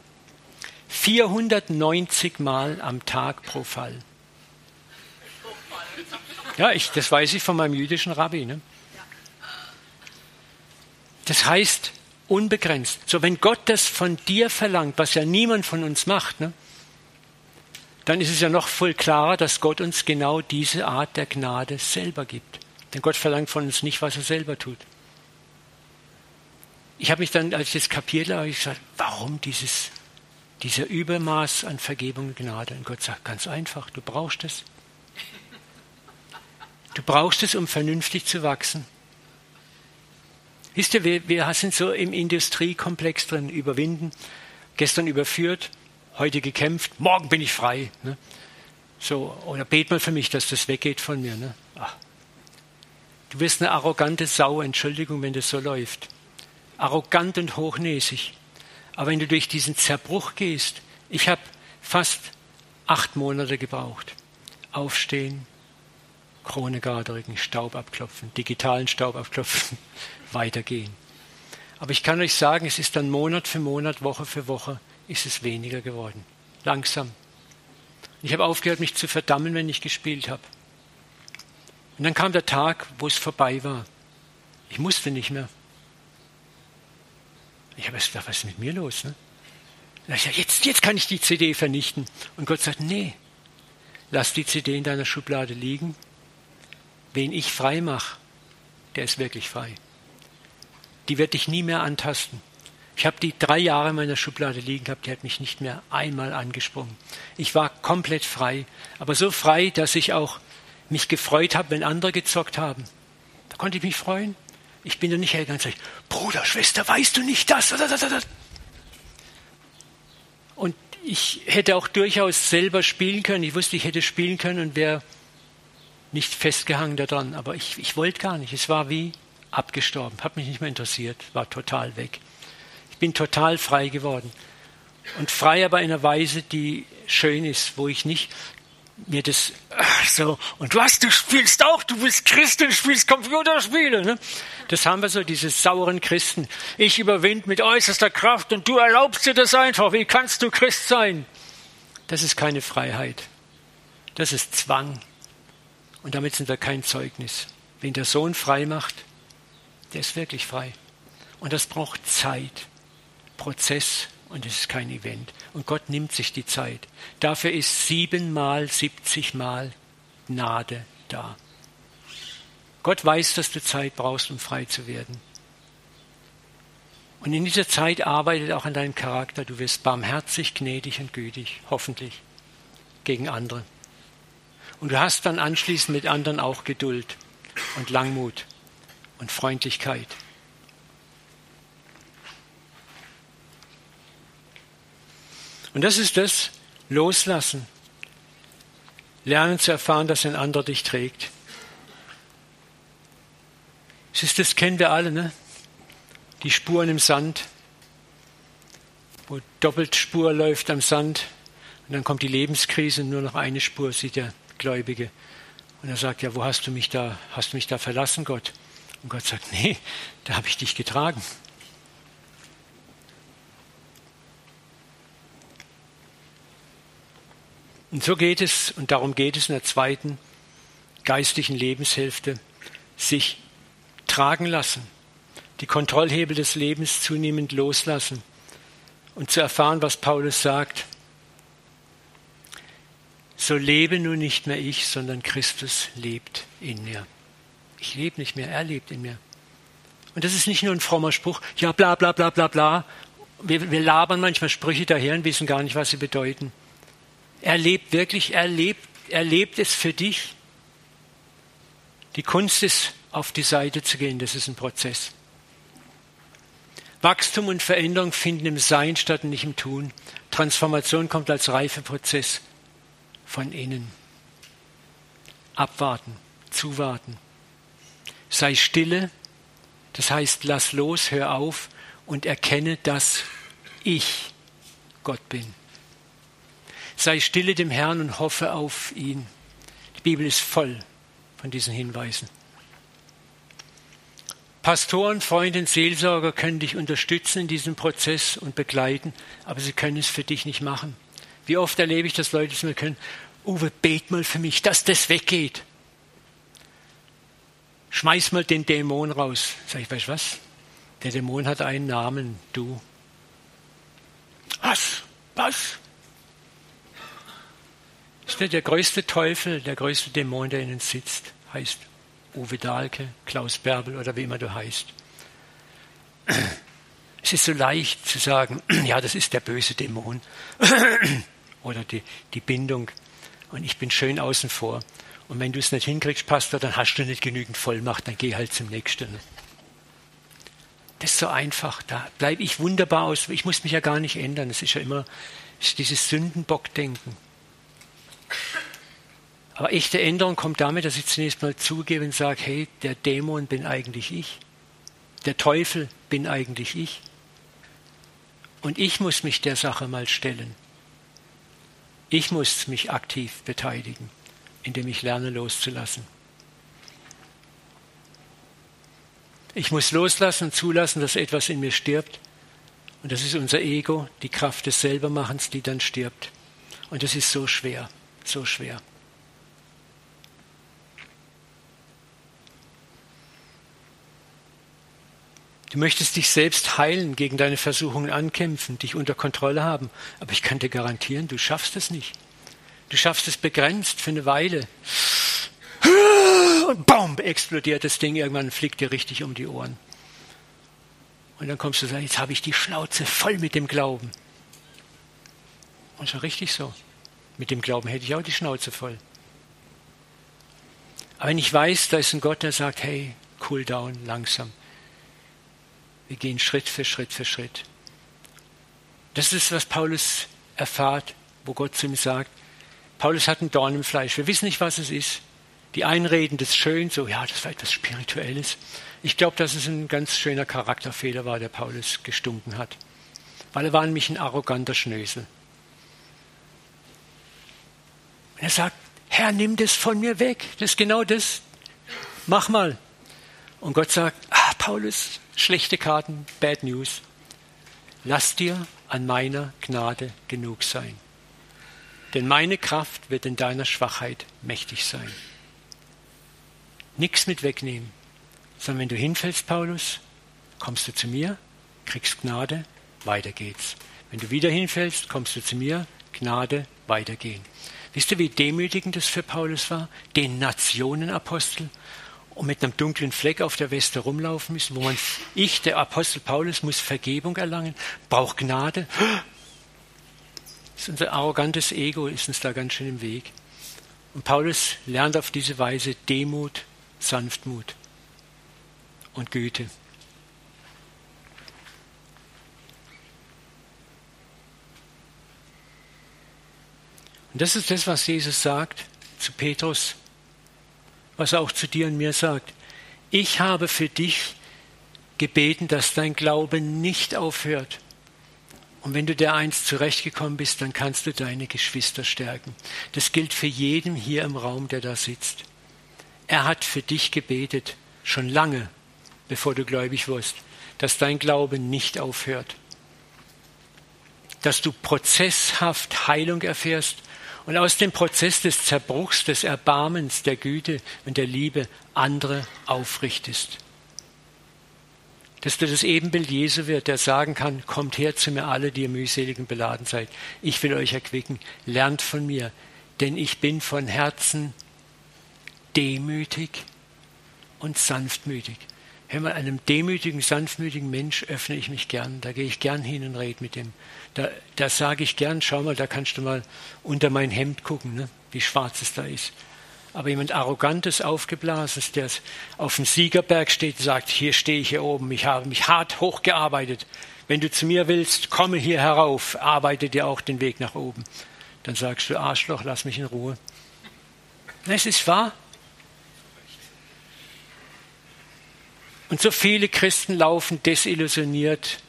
490 Mal am Tag pro Fall. Ja, ich, das weiß ich von meinem jüdischen Rabbi. Ne? Das heißt unbegrenzt. So, wenn Gott das von dir verlangt, was ja niemand von uns macht, ne, dann ist es ja noch voll klarer, dass Gott uns genau diese Art der Gnade selber gibt. Denn Gott verlangt von uns nicht, was er selber tut ich habe mich dann, als ich das kapiert habe, ich gesagt, warum dieses, dieser Übermaß an Vergebung und Gnade? Und Gott sagt, ganz einfach, du brauchst es. Du brauchst es, um vernünftig zu wachsen. Wisst ihr, wir, wir sind so im Industriekomplex drin, überwinden, gestern überführt, heute gekämpft, morgen bin ich frei. Ne? So, oder bet mal für mich, dass das weggeht von mir. Ne? Du wirst eine arrogante Sau, Entschuldigung, wenn das so läuft arrogant und hochnäsig. Aber wenn du durch diesen Zerbruch gehst, ich habe fast acht Monate gebraucht. Aufstehen, Krone gerade rücken, Staub abklopfen, digitalen Staub abklopfen, weitergehen. Aber ich kann euch sagen, es ist dann Monat für Monat, Woche für Woche, ist es weniger geworden. Langsam. Ich habe aufgehört, mich zu verdammen, wenn ich gespielt habe. Und dann kam der Tag, wo es vorbei war. Ich musste nicht mehr. Ich habe gedacht, was ist mit mir los? Ne? Ich sage, jetzt, jetzt kann ich die CD vernichten. Und Gott sagt, nee, lass die CD in deiner Schublade liegen. Wen ich frei mache, der ist wirklich frei. Die wird dich nie mehr antasten. Ich habe die drei Jahre in meiner Schublade liegen gehabt, die hat mich nicht mehr einmal angesprungen. Ich war komplett frei, aber so frei, dass ich auch mich gefreut habe, wenn andere gezockt haben. Da konnte ich mich freuen. Ich bin ja nicht hergegangen und sage, Bruder, Schwester, weißt du nicht das? ich hätte auch durchaus selber spielen können. Ich wusste, ich hätte spielen können und wäre nicht festgehangen daran. Aber ich, ich wollte gar nicht. Es war wie abgestorben. Hat mich nicht mehr interessiert. War total weg. Ich bin total frei geworden. Und frei aber in einer Weise, die schön ist, wo ich nicht mir das so, und was, du spielst auch, du bist Christ und spielst Computerspiele. Ne? Das haben wir so, diese sauren Christen. Ich überwinde mit äußerster Kraft und du erlaubst dir das einfach. Wie kannst du Christ sein? Das ist keine Freiheit. Das ist Zwang. Und damit sind wir kein Zeugnis. Wenn der Sohn frei macht, der ist wirklich frei. Und das braucht Zeit, Prozess und es ist kein Event. Und Gott nimmt sich die Zeit. Dafür ist siebenmal, siebzigmal Gnade da. Gott weiß, dass du Zeit brauchst, um frei zu werden. Und in dieser Zeit arbeitet auch an deinem Charakter. Du wirst barmherzig, gnädig und gütig, hoffentlich, gegen andere. Und du hast dann anschließend mit anderen auch Geduld und Langmut und Freundlichkeit. Und das ist das Loslassen. Lernen zu erfahren, dass ein anderer dich trägt. Das, ist, das kennen wir alle, ne? Die Spuren im Sand, wo Doppelspur läuft am Sand und dann kommt die Lebenskrise und nur noch eine Spur sieht der Gläubige. Und er sagt, ja, wo hast du mich da, hast du mich da verlassen, Gott? Und Gott sagt, nee, da habe ich dich getragen. Und so geht es, und darum geht es in der zweiten geistlichen Lebenshälfte, sich tragen lassen, die Kontrollhebel des Lebens zunehmend loslassen und zu erfahren, was Paulus sagt. So lebe nun nicht mehr ich, sondern Christus lebt in mir. Ich lebe nicht mehr, er lebt in mir. Und das ist nicht nur ein frommer Spruch, ja bla bla bla bla bla. Wir, wir labern manchmal Sprüche daher und wissen gar nicht, was sie bedeuten. Er lebt wirklich, er lebt, er lebt es für dich. Die Kunst ist, auf die Seite zu gehen, das ist ein Prozess. Wachstum und Veränderung finden im Sein statt und nicht im Tun. Transformation kommt als Reifeprozess von innen. Abwarten, zuwarten. Sei stille, das heißt, lass los, hör auf und erkenne, dass ich Gott bin. Sei stille dem Herrn und hoffe auf ihn. Die Bibel ist voll von diesen Hinweisen. Pastoren, Freunde und Seelsorger können dich unterstützen in diesem Prozess und begleiten, aber sie können es für dich nicht machen. Wie oft erlebe ich, dass Leute zu mir können, Uwe, bet mal für mich, dass das weggeht. Schmeiß mal den Dämon raus. Sag ich, weißt du was? Der Dämon hat einen Namen, du. Was? Was? Ist nicht der größte Teufel, der größte Dämon, der in uns sitzt, heißt Uwe Dahlke, Klaus Bärbel oder wie immer du heißt. Es ist so leicht zu sagen, ja, das ist der böse Dämon oder die, die Bindung und ich bin schön außen vor. Und wenn du es nicht hinkriegst, Pastor, dann hast du nicht genügend Vollmacht, dann geh halt zum nächsten. Das ist so einfach. Da bleibe ich wunderbar aus. Ich muss mich ja gar nicht ändern. Es ist ja immer ist dieses Sündenbockdenken. Aber echte Änderung kommt damit, dass ich zunächst mal zugebe und sage, hey, der Dämon bin eigentlich ich. Der Teufel bin eigentlich ich. Und ich muss mich der Sache mal stellen. Ich muss mich aktiv beteiligen, indem ich lerne loszulassen. Ich muss loslassen und zulassen, dass etwas in mir stirbt. Und das ist unser Ego, die Kraft des Selbermachens, die dann stirbt. Und das ist so schwer so schwer. Du möchtest dich selbst heilen, gegen deine Versuchungen ankämpfen, dich unter Kontrolle haben. Aber ich kann dir garantieren, du schaffst es nicht. Du schaffst es begrenzt für eine Weile. Und BOM! explodiert das Ding. Irgendwann fliegt dir richtig um die Ohren. Und dann kommst du und sagst, jetzt habe ich die Schnauze voll mit dem Glauben. Und schon richtig so. Mit dem Glauben hätte ich auch die Schnauze voll. Aber wenn ich weiß, da ist ein Gott, der sagt, hey, cool down, langsam. Wir gehen Schritt für Schritt für Schritt. Das ist, was Paulus erfahrt, wo Gott zu ihm sagt, Paulus hat ein Dorn im Fleisch. Wir wissen nicht, was es ist. Die einen reden das schön, so, ja, das war etwas Spirituelles. Ich glaube, dass es ein ganz schöner Charakterfehler war, der Paulus gestunken hat. Weil er war nämlich ein arroganter Schnösel. Und er sagt, Herr, nimm das von mir weg. Das ist genau das. Mach mal. Und Gott sagt, ah, Paulus, schlechte Karten, bad news. Lass dir an meiner Gnade genug sein. Denn meine Kraft wird in deiner Schwachheit mächtig sein. Nichts mit wegnehmen, sondern wenn du hinfällst, Paulus, kommst du zu mir, kriegst Gnade, weiter geht's. Wenn du wieder hinfällst, kommst du zu mir, Gnade, weitergehen. Wisst ihr, wie demütigend das für Paulus war? Den Nationenapostel und mit einem dunklen Fleck auf der Weste rumlaufen müssen, wo man, ich, der Apostel Paulus, muss Vergebung erlangen, braucht Gnade. Ist unser arrogantes Ego ist uns da ganz schön im Weg. Und Paulus lernt auf diese Weise Demut, Sanftmut und Güte. Und das ist das, was Jesus sagt zu Petrus was er auch zu dir und mir sagt. Ich habe für dich gebeten, dass dein Glaube nicht aufhört. Und wenn du der eins zurechtgekommen bist, dann kannst du deine Geschwister stärken. Das gilt für jeden hier im Raum, der da sitzt. Er hat für dich gebetet, schon lange, bevor du gläubig wirst, dass dein Glaube nicht aufhört. Dass du prozesshaft Heilung erfährst und aus dem Prozess des Zerbruchs, des Erbarmens, der Güte und der Liebe andere aufrichtest. Dass du das Ebenbild Jesu wird, der sagen kann, kommt her zu mir alle, die ihr mühselig und beladen seid. Ich will euch erquicken, lernt von mir, denn ich bin von Herzen demütig und sanftmütig. Hör mal, einem demütigen, sanftmütigen Mensch öffne ich mich gern. Da gehe ich gern hin und rede mit dem. Da, da sage ich gern, schau mal, da kannst du mal unter mein Hemd gucken, ne, wie schwarz es da ist. Aber jemand Arrogantes, Aufgeblasenes, der auf dem Siegerberg steht, sagt, hier stehe ich hier oben, ich habe mich hart hochgearbeitet. Wenn du zu mir willst, komme hier herauf, arbeite dir auch den Weg nach oben. Dann sagst du, Arschloch, lass mich in Ruhe. Es ist wahr. Und so viele Christen laufen desillusioniert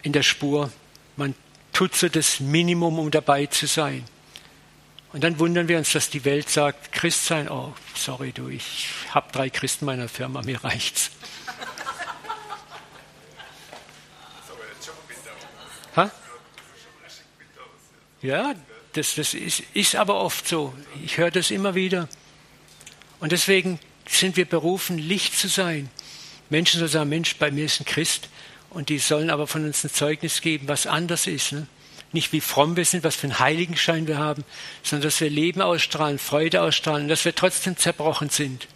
in der Spur. Man tut so das Minimum, um dabei zu sein. Und dann wundern wir uns, dass die Welt sagt, Christ sein, oh, sorry du, ich habe drei Christen in meiner Firma, mir reicht's. ha? Ja, das, das ist, ist aber oft so. Ich höre das immer wieder. Und deswegen sind wir berufen, Licht zu sein. Menschen sollen sagen, Mensch, bei mir ist ein Christ und die sollen aber von uns ein Zeugnis geben, was anders ist. Ne? Nicht wie fromm wir sind, was für einen Heiligenschein wir haben, sondern dass wir Leben ausstrahlen, Freude ausstrahlen, dass wir trotzdem zerbrochen sind.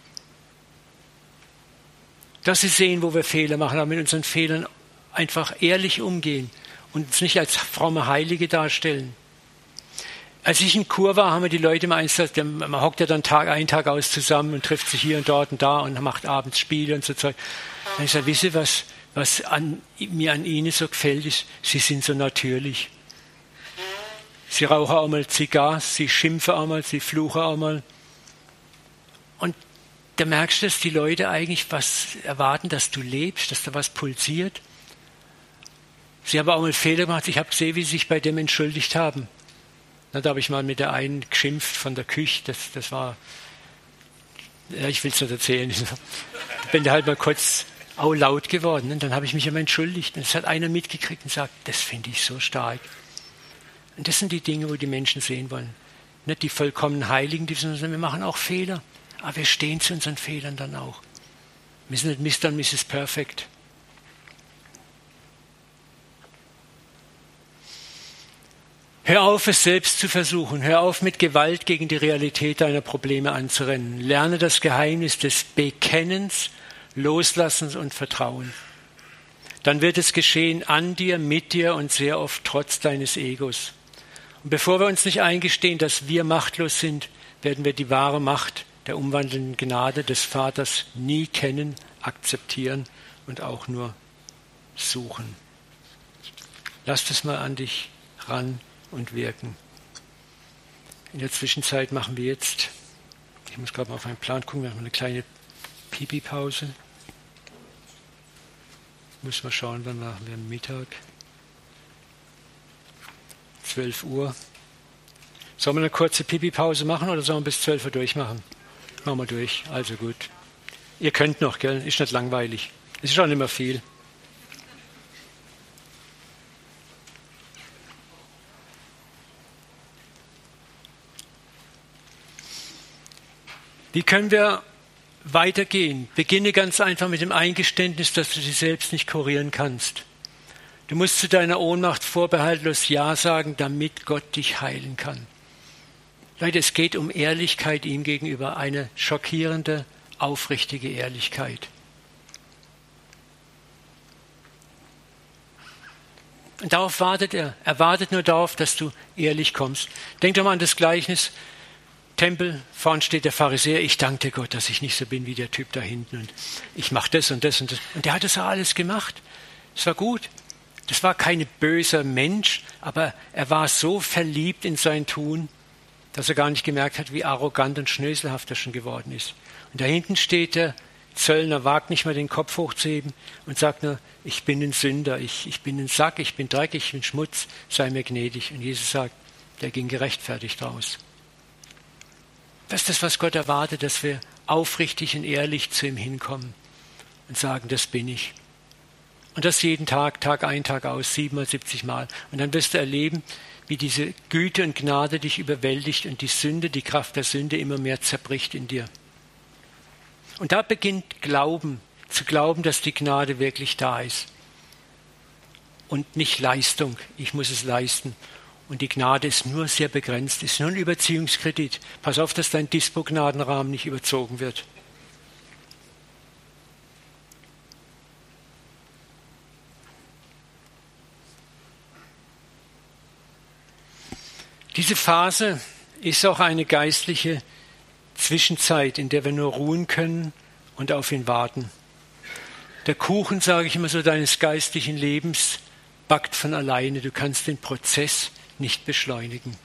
Dass sie sehen, wo wir Fehler machen, aber mit unseren Fehlern einfach ehrlich umgehen und uns nicht als fromme Heilige darstellen. Als ich in Kur war, haben wir die Leute mal eingesetzt, man hockt ja dann Tag ein, Tag aus zusammen und trifft sich hier und dort und da und macht abends Spiele und so Zeug. Dann ich gesagt, wisst ihr, was, was an, mir an ihnen so gefällt, ist, sie sind so natürlich. Sie rauchen auch mal Zigarren, sie schimpfen auch mal, sie fluchen auch mal. Und da merkst du, dass die Leute eigentlich was erwarten, dass du lebst, dass da was pulsiert. Sie haben auch mal Fehler gemacht. Ich habe gesehen, wie sie sich bei dem entschuldigt haben. Na, da habe ich mal mit der einen geschimpft von der Küche. Das, das war, ja, ich will es nicht erzählen. Ich bin halt mal kurz auch laut geworden. Und dann habe ich mich immer entschuldigt. Und es hat einer mitgekriegt und sagt, das finde ich so stark. Und das sind die Dinge, wo die Menschen sehen wollen. Nicht die vollkommen Heiligen, die sind, wir machen auch Fehler. Aber wir stehen zu unseren Fehlern dann auch. Wir sind nicht Mr. und Mrs. Perfect. Hör auf, es selbst zu versuchen. Hör auf, mit Gewalt gegen die Realität deiner Probleme anzurennen. Lerne das Geheimnis des Bekennens, Loslassens und Vertrauens. Dann wird es geschehen an dir, mit dir und sehr oft trotz deines Egos. Und bevor wir uns nicht eingestehen, dass wir machtlos sind, werden wir die wahre Macht der umwandelnden Gnade des Vaters nie kennen, akzeptieren und auch nur suchen. Lass das mal an dich ran und wirken. In der Zwischenzeit machen wir jetzt, ich muss gerade mal auf meinen Plan gucken, wir haben eine kleine Pipi-Pause. Müssen wir schauen, wann machen wir Mittag. 12 Uhr. Sollen wir eine kurze Pipi-Pause machen oder sollen wir bis 12 Uhr durchmachen? Machen wir durch. Also gut. Ihr könnt noch, gell? Ist nicht langweilig. Ist schon immer viel. Wie können wir weitergehen? Beginne ganz einfach mit dem Eingeständnis, dass du dich selbst nicht kurieren kannst. Du musst zu deiner Ohnmacht vorbehaltlos Ja sagen, damit Gott dich heilen kann. Leute, es geht um Ehrlichkeit ihm gegenüber, eine schockierende, aufrichtige Ehrlichkeit. Und darauf wartet er. Er wartet nur darauf, dass du ehrlich kommst. Denk doch mal an das Gleichnis. Tempel, vorne steht der Pharisäer, ich danke Gott, dass ich nicht so bin wie der Typ da hinten und ich mache das und das und das. Und der hat das alles gemacht. Es war gut. Das war kein böser Mensch, aber er war so verliebt in sein Tun, dass er gar nicht gemerkt hat, wie arrogant und schnöselhaft er schon geworden ist. Und da hinten steht der Zöllner, wagt nicht mehr den Kopf hochzuheben und sagt nur, ich bin ein Sünder, ich, ich bin ein Sack, ich bin dreckig, ich bin Schmutz, sei mir gnädig. Und Jesus sagt, der ging gerechtfertigt raus. Das ist das, was Gott erwartet, dass wir aufrichtig und ehrlich zu ihm hinkommen und sagen, das bin ich. Und das jeden Tag, Tag ein, Tag aus, siebenmal, siebzig Mal. Und dann wirst du erleben, wie diese Güte und Gnade dich überwältigt und die Sünde, die Kraft der Sünde immer mehr zerbricht in dir. Und da beginnt Glauben, zu glauben, dass die Gnade wirklich da ist. Und nicht Leistung, ich muss es leisten. Und die Gnade ist nur sehr begrenzt, ist nur ein Überziehungskredit. Pass auf, dass dein Dispo-Gnadenrahmen nicht überzogen wird. Diese Phase ist auch eine geistliche Zwischenzeit, in der wir nur ruhen können und auf ihn warten. Der Kuchen, sage ich immer so, deines geistlichen Lebens backt von alleine. Du kannst den Prozess nicht beschleunigen.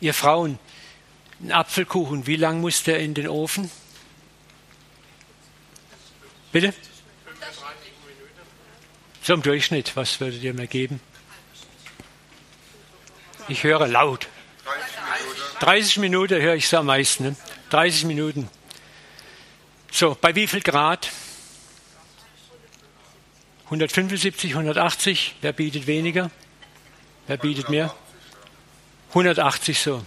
Ihr Frauen, ein Apfelkuchen, wie lang muss der in den Ofen? Bitte? Im Durchschnitt, was würdet ihr mir geben? Ich höre laut. 30 Minuten höre ich es am meisten. Ne? 30 Minuten. So, bei wie viel Grad? 175, 180. Wer bietet weniger? Wer bietet mehr? 180 so.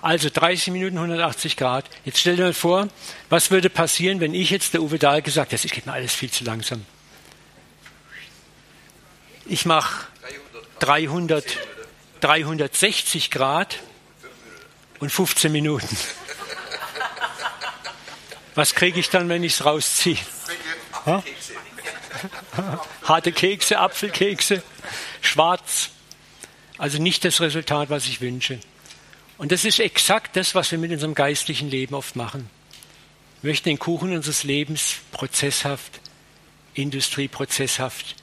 Also 30 Minuten, 180 Grad. Jetzt stell dir mal vor, was würde passieren, wenn ich jetzt der Uwe Dahl gesagt hätte, es geht mir alles viel zu langsam. Ich mache 300, 360 Grad und 15 Minuten. Was kriege ich dann, wenn ich es rausziehe? Harte Kekse, Apfelkekse, schwarz. Also nicht das Resultat, was ich wünsche. Und das ist exakt das, was wir mit unserem geistlichen Leben oft machen. Wir möchten den Kuchen unseres Lebens prozesshaft, industrieprozesshaft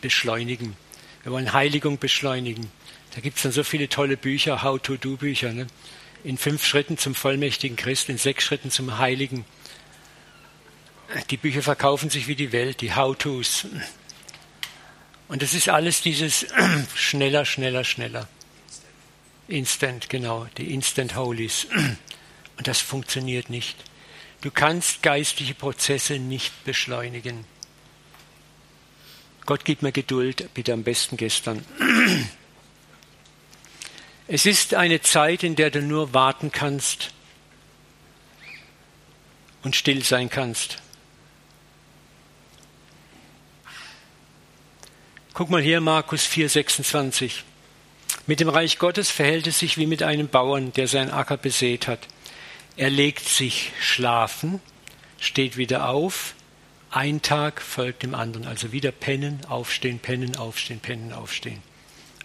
beschleunigen. Wir wollen Heiligung beschleunigen. Da gibt es dann so viele tolle Bücher, How-to-Do-Bücher. Ne? In fünf Schritten zum vollmächtigen Christ, in sechs Schritten zum Heiligen. Die Bücher verkaufen sich wie die Welt, die How-Tos. Und das ist alles dieses schneller, schneller, schneller. Instant, genau, die Instant Holies. Und das funktioniert nicht. Du kannst geistliche Prozesse nicht beschleunigen. Gott gib mir Geduld, bitte am besten gestern. Es ist eine Zeit, in der du nur warten kannst und still sein kannst. Guck mal hier, Markus 4, 26. Mit dem Reich Gottes verhält es sich wie mit einem Bauern, der seinen Acker besät hat. Er legt sich schlafen, steht wieder auf, ein Tag folgt dem anderen. Also wieder pennen, aufstehen, pennen, aufstehen, pennen, aufstehen.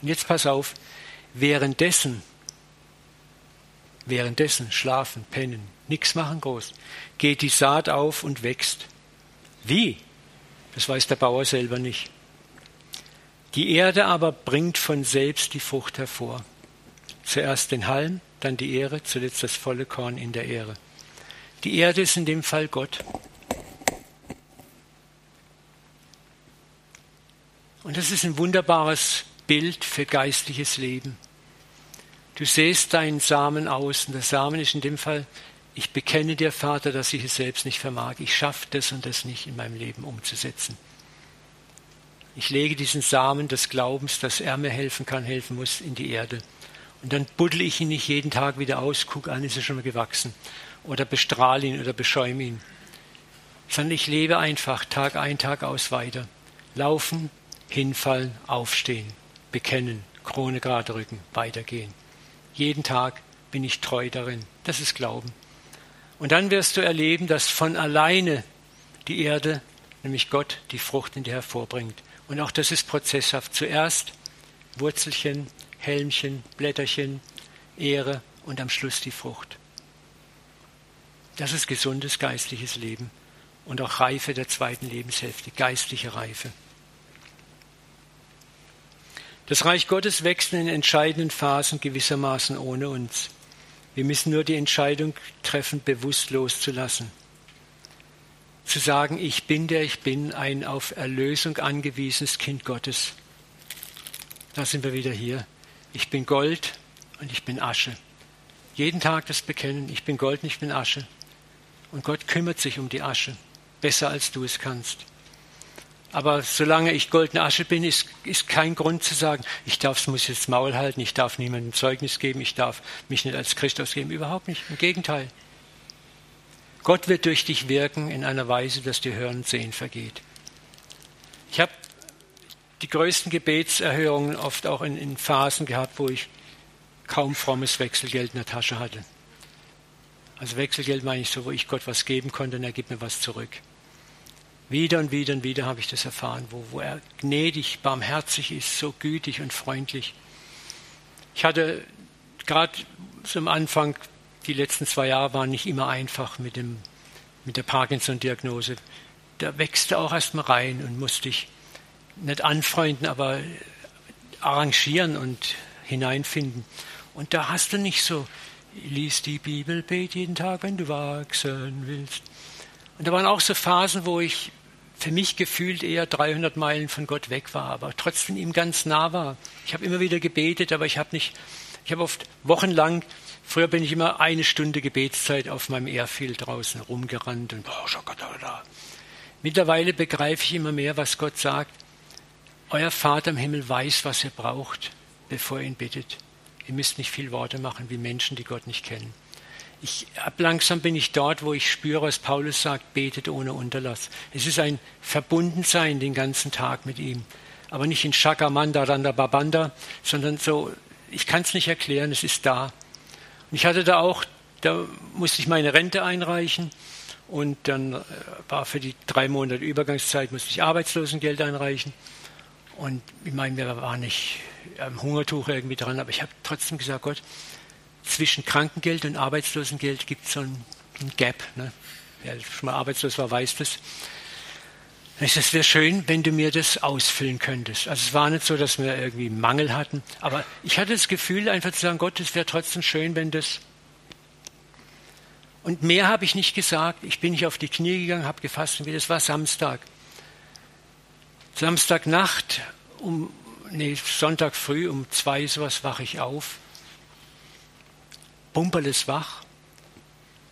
Und jetzt pass auf, währenddessen, währenddessen schlafen, pennen, nichts machen groß, geht die Saat auf und wächst. Wie? Das weiß der Bauer selber nicht. Die Erde aber bringt von selbst die Frucht hervor. Zuerst den Halm, dann die Ehre, zuletzt das volle Korn in der Ehre. Die Erde ist in dem Fall Gott. Und das ist ein wunderbares Bild für geistliches Leben. Du säst deinen Samen aus und der Samen ist in dem Fall, ich bekenne dir, Vater, dass ich es selbst nicht vermag. Ich schaffe das und das nicht in meinem Leben umzusetzen. Ich lege diesen Samen des Glaubens, dass er mir helfen kann, helfen muss, in die Erde. Und dann buddel ich ihn nicht jeden Tag wieder aus, guck an, ist er schon mal gewachsen. Oder bestrahle ihn oder beschäume ihn. Sondern ich lebe einfach Tag ein, Tag aus weiter. Laufen, hinfallen, aufstehen, bekennen, Krone gerade rücken, weitergehen. Jeden Tag bin ich treu darin. Das ist Glauben. Und dann wirst du erleben, dass von alleine die Erde, nämlich Gott, die Frucht in dir hervorbringt. Und auch das ist prozesshaft. Zuerst Wurzelchen, Helmchen, Blätterchen, Ehre und am Schluss die Frucht. Das ist gesundes geistliches Leben und auch Reife der zweiten Lebenshälfte, geistliche Reife. Das Reich Gottes wächst in entscheidenden Phasen gewissermaßen ohne uns. Wir müssen nur die Entscheidung treffen, bewusst loszulassen. Zu sagen, ich bin der ich bin, ein auf Erlösung angewiesenes Kind Gottes. Da sind wir wieder hier. Ich bin Gold und ich bin Asche. Jeden Tag das bekennen, ich bin Gold und ich bin Asche. Und Gott kümmert sich um die Asche, besser als du es kannst. Aber solange ich goldene Asche bin, ist, ist kein Grund zu sagen, ich darf, muss jetzt Maul halten, ich darf niemandem Zeugnis geben, ich darf mich nicht als Christ ausgeben. Überhaupt nicht. Im Gegenteil. Gott wird durch dich wirken in einer Weise, dass dir Hören und Sehen vergeht. Ich habe die größten Gebetserhörungen oft auch in, in Phasen gehabt, wo ich kaum frommes Wechselgeld in der Tasche hatte. Also Wechselgeld meine ich so, wo ich Gott was geben konnte und er gibt mir was zurück. Wieder und wieder und wieder habe ich das erfahren, wo, wo er gnädig, barmherzig ist, so gütig und freundlich. Ich hatte gerade zum Anfang, die letzten zwei Jahre waren nicht immer einfach mit, dem, mit der Parkinson-Diagnose. Da wächst du auch erstmal rein und musste dich nicht anfreunden, aber arrangieren und hineinfinden. Und da hast du nicht so, lies die Bibel, bet jeden Tag, wenn du wachsen willst. Und da waren auch so Phasen, wo ich für mich gefühlt eher 300 Meilen von Gott weg war, aber trotzdem ihm ganz nah war. Ich habe immer wieder gebetet, aber ich habe nicht, ich habe oft wochenlang, früher bin ich immer eine Stunde Gebetszeit auf meinem Airfield draußen rumgerannt und Mittlerweile begreife ich immer mehr, was Gott sagt. Euer Vater im Himmel weiß, was ihr braucht, bevor ihr ihn bittet. Ihr müsst nicht viel Worte machen wie Menschen, die Gott nicht kennen. Ich, ab langsam bin ich dort, wo ich spüre, was Paulus sagt, betet ohne Unterlass. Es ist ein Verbundensein den ganzen Tag mit ihm. Aber nicht in Shakamanda, Randa, Babanda, sondern so, ich kann es nicht erklären, es ist da. Und ich hatte da auch, da musste ich meine Rente einreichen und dann äh, war für die drei Monate Übergangszeit, musste ich Arbeitslosengeld einreichen. Und ich meine, wir waren nicht am Hungertuch irgendwie dran, aber ich habe trotzdem gesagt, Gott, zwischen Krankengeld und Arbeitslosengeld gibt es so ein, ein Gap. Ne? Wer schon mal arbeitslos war, weiß das. Es wäre schön, wenn du mir das ausfüllen könntest. Also es war nicht so, dass wir irgendwie Mangel hatten, aber ich hatte das Gefühl, einfach zu sagen, Gott, es wäre trotzdem schön, wenn das. Und mehr habe ich nicht gesagt. Ich bin nicht auf die Knie gegangen, habe gefasst, wie das war Samstag. Samstagnacht um, nee, Sonntag früh um zwei sowas wache ich auf Bumperles wach,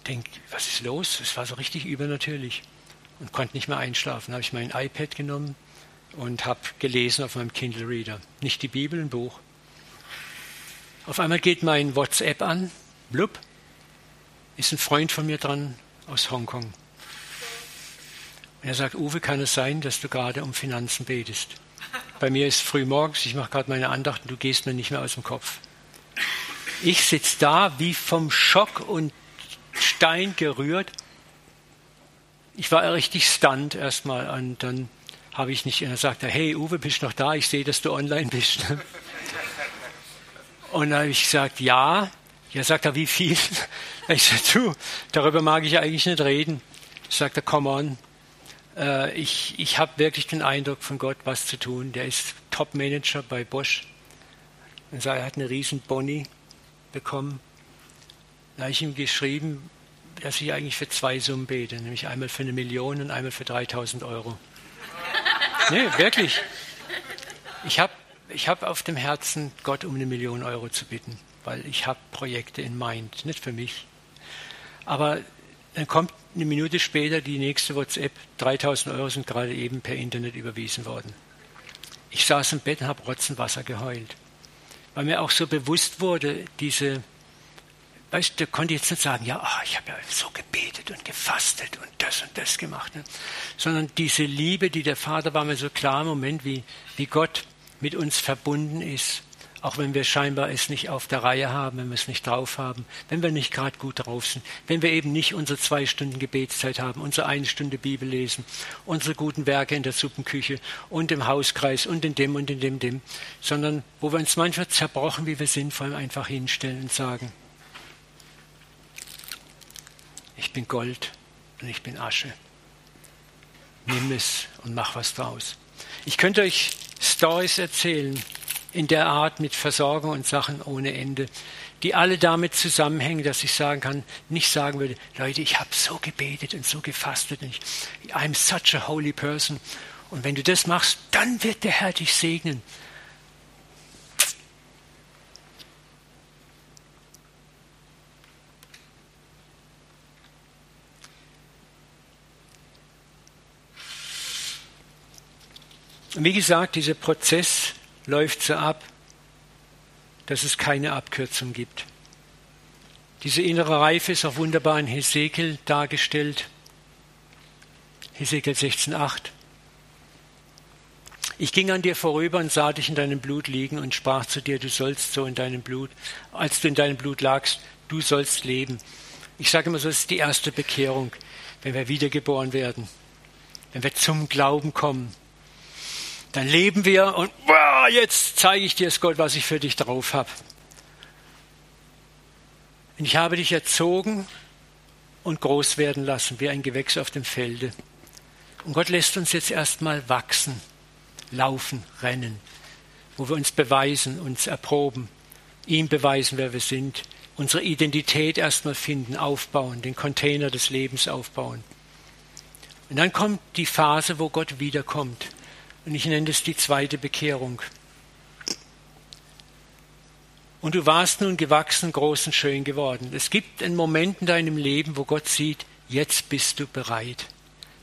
denkt, was ist los? Es war so richtig übernatürlich und konnte nicht mehr einschlafen. Da habe ich mein iPad genommen und habe gelesen auf meinem Kindle Reader. Nicht die Bibel, ein Buch. Auf einmal geht mein WhatsApp an, blub, ist ein Freund von mir dran aus Hongkong. Und er sagt, Uwe, kann es sein, dass du gerade um Finanzen betest? Bei mir ist früh morgens, ich mache gerade meine Andachten, du gehst mir nicht mehr aus dem Kopf. Ich sitze da wie vom Schock und Stein gerührt. Ich war richtig stunned erstmal und dann habe ich nicht, er, hey Uwe, bist du noch da? Ich sehe, dass du online bist. Und dann habe ich gesagt, ja. Ja, sagt er, wie viel? Ich sage, du, darüber mag ich eigentlich nicht reden. Sagt er, come on. Äh, ich ich habe wirklich den Eindruck von Gott, was zu tun. Der ist Top-Manager bei Bosch. Er hat eine riesen Boni bekommen. Da habe ich ihm geschrieben, dass ich eigentlich für zwei Summen bete, nämlich einmal für eine Million und einmal für 3000 Euro. nee, wirklich. Ich habe ich hab auf dem Herzen, Gott um eine Million Euro zu bitten, weil ich habe Projekte in Mind, nicht für mich. Aber dann kommt eine Minute später die nächste WhatsApp, 3000 Euro sind gerade eben per Internet überwiesen worden. Ich saß im Bett und habe Rotzenwasser geheult, weil mir auch so bewusst wurde, diese, weißt du, konnte jetzt nicht sagen, ja, oh, ich habe ja so gebetet und gefastet und das und das gemacht, ne? sondern diese Liebe, die der Vater war mir so klar im Moment, wie, wie Gott mit uns verbunden ist auch wenn wir scheinbar es nicht auf der Reihe haben, wenn wir es nicht drauf haben, wenn wir nicht gerade gut drauf sind, wenn wir eben nicht unsere zwei Stunden Gebetszeit haben, unsere eine Stunde Bibel lesen, unsere guten Werke in der Suppenküche und im Hauskreis und in dem und in dem, dem, sondern wo wir uns manchmal zerbrochen, wie wir sind, vor allem einfach hinstellen und sagen, ich bin Gold und ich bin Asche. Nimm es und mach was draus. Ich könnte euch Stories erzählen, in der Art mit Versorgung und Sachen ohne Ende, die alle damit zusammenhängen, dass ich sagen kann, nicht sagen würde, Leute, ich habe so gebetet und so gefastet und ich, I'm such a holy person. Und wenn du das machst, dann wird der Herr dich segnen. Wie gesagt, dieser Prozess läuft so ab, dass es keine Abkürzung gibt. Diese innere Reife ist auch wunderbar in Hesekiel dargestellt. Hesekiel 16,8. Ich ging an dir vorüber und sah dich in deinem Blut liegen und sprach zu dir, du sollst so in deinem Blut, als du in deinem Blut lagst, du sollst leben. Ich sage immer so, das ist die erste Bekehrung, wenn wir wiedergeboren werden, wenn wir zum Glauben kommen, dann leben wir und wow, jetzt zeige ich dir es Gott, was ich für dich drauf habe. Und ich habe dich erzogen und groß werden lassen, wie ein Gewächs auf dem Felde. Und Gott lässt uns jetzt erstmal wachsen, laufen, rennen, wo wir uns beweisen, uns erproben, ihm beweisen, wer wir sind, unsere Identität erstmal finden, aufbauen, den Container des Lebens aufbauen. Und dann kommt die Phase, wo Gott wiederkommt und ich nenne es die zweite Bekehrung. Und du warst nun gewachsen, groß und schön geworden. Es gibt einen Moment in deinem Leben, wo Gott sieht, jetzt bist du bereit,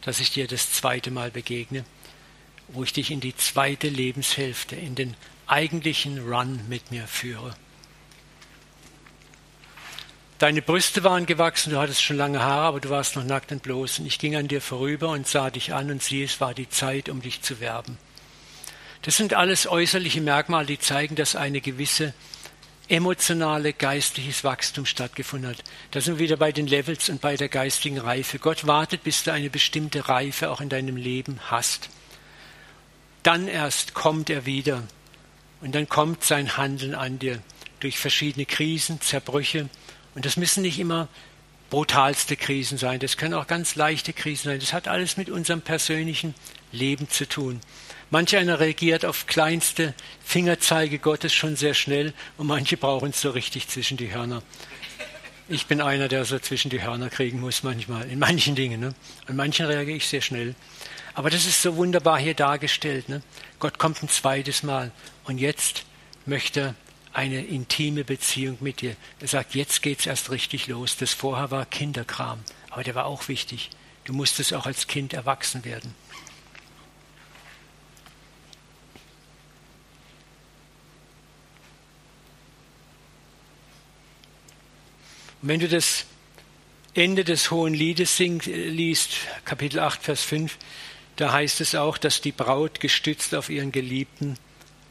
dass ich dir das zweite Mal begegne, wo ich dich in die zweite Lebenshälfte, in den eigentlichen Run mit mir führe. Deine Brüste waren gewachsen, du hattest schon lange Haare, aber du warst noch nackt und bloß. Und ich ging an dir vorüber und sah dich an und siehe, es war die Zeit, um dich zu werben. Das sind alles äußerliche Merkmale, die zeigen, dass eine gewisse emotionale, geistliches Wachstum stattgefunden hat. Da sind wir wieder bei den Levels und bei der geistigen Reife. Gott wartet, bis du eine bestimmte Reife auch in deinem Leben hast. Dann erst kommt er wieder und dann kommt sein Handeln an dir durch verschiedene Krisen, Zerbrüche, und das müssen nicht immer brutalste Krisen sein, das können auch ganz leichte Krisen sein. Das hat alles mit unserem persönlichen Leben zu tun. Manch einer reagiert auf kleinste Fingerzeige Gottes schon sehr schnell und manche brauchen es so richtig zwischen die Hörner. Ich bin einer, der so zwischen die Hörner kriegen muss manchmal, in manchen Dingen. Ne? An manchen reagiere ich sehr schnell. Aber das ist so wunderbar hier dargestellt. Ne? Gott kommt ein zweites Mal und jetzt möchte er eine intime Beziehung mit dir. Er sagt, jetzt geht's erst richtig los. Das vorher war Kinderkram, aber der war auch wichtig. Du musstest auch als Kind erwachsen werden. Und wenn du das Ende des Hohen Liedes sing, liest, Kapitel 8, Vers 5, da heißt es auch, dass die Braut gestützt auf ihren Geliebten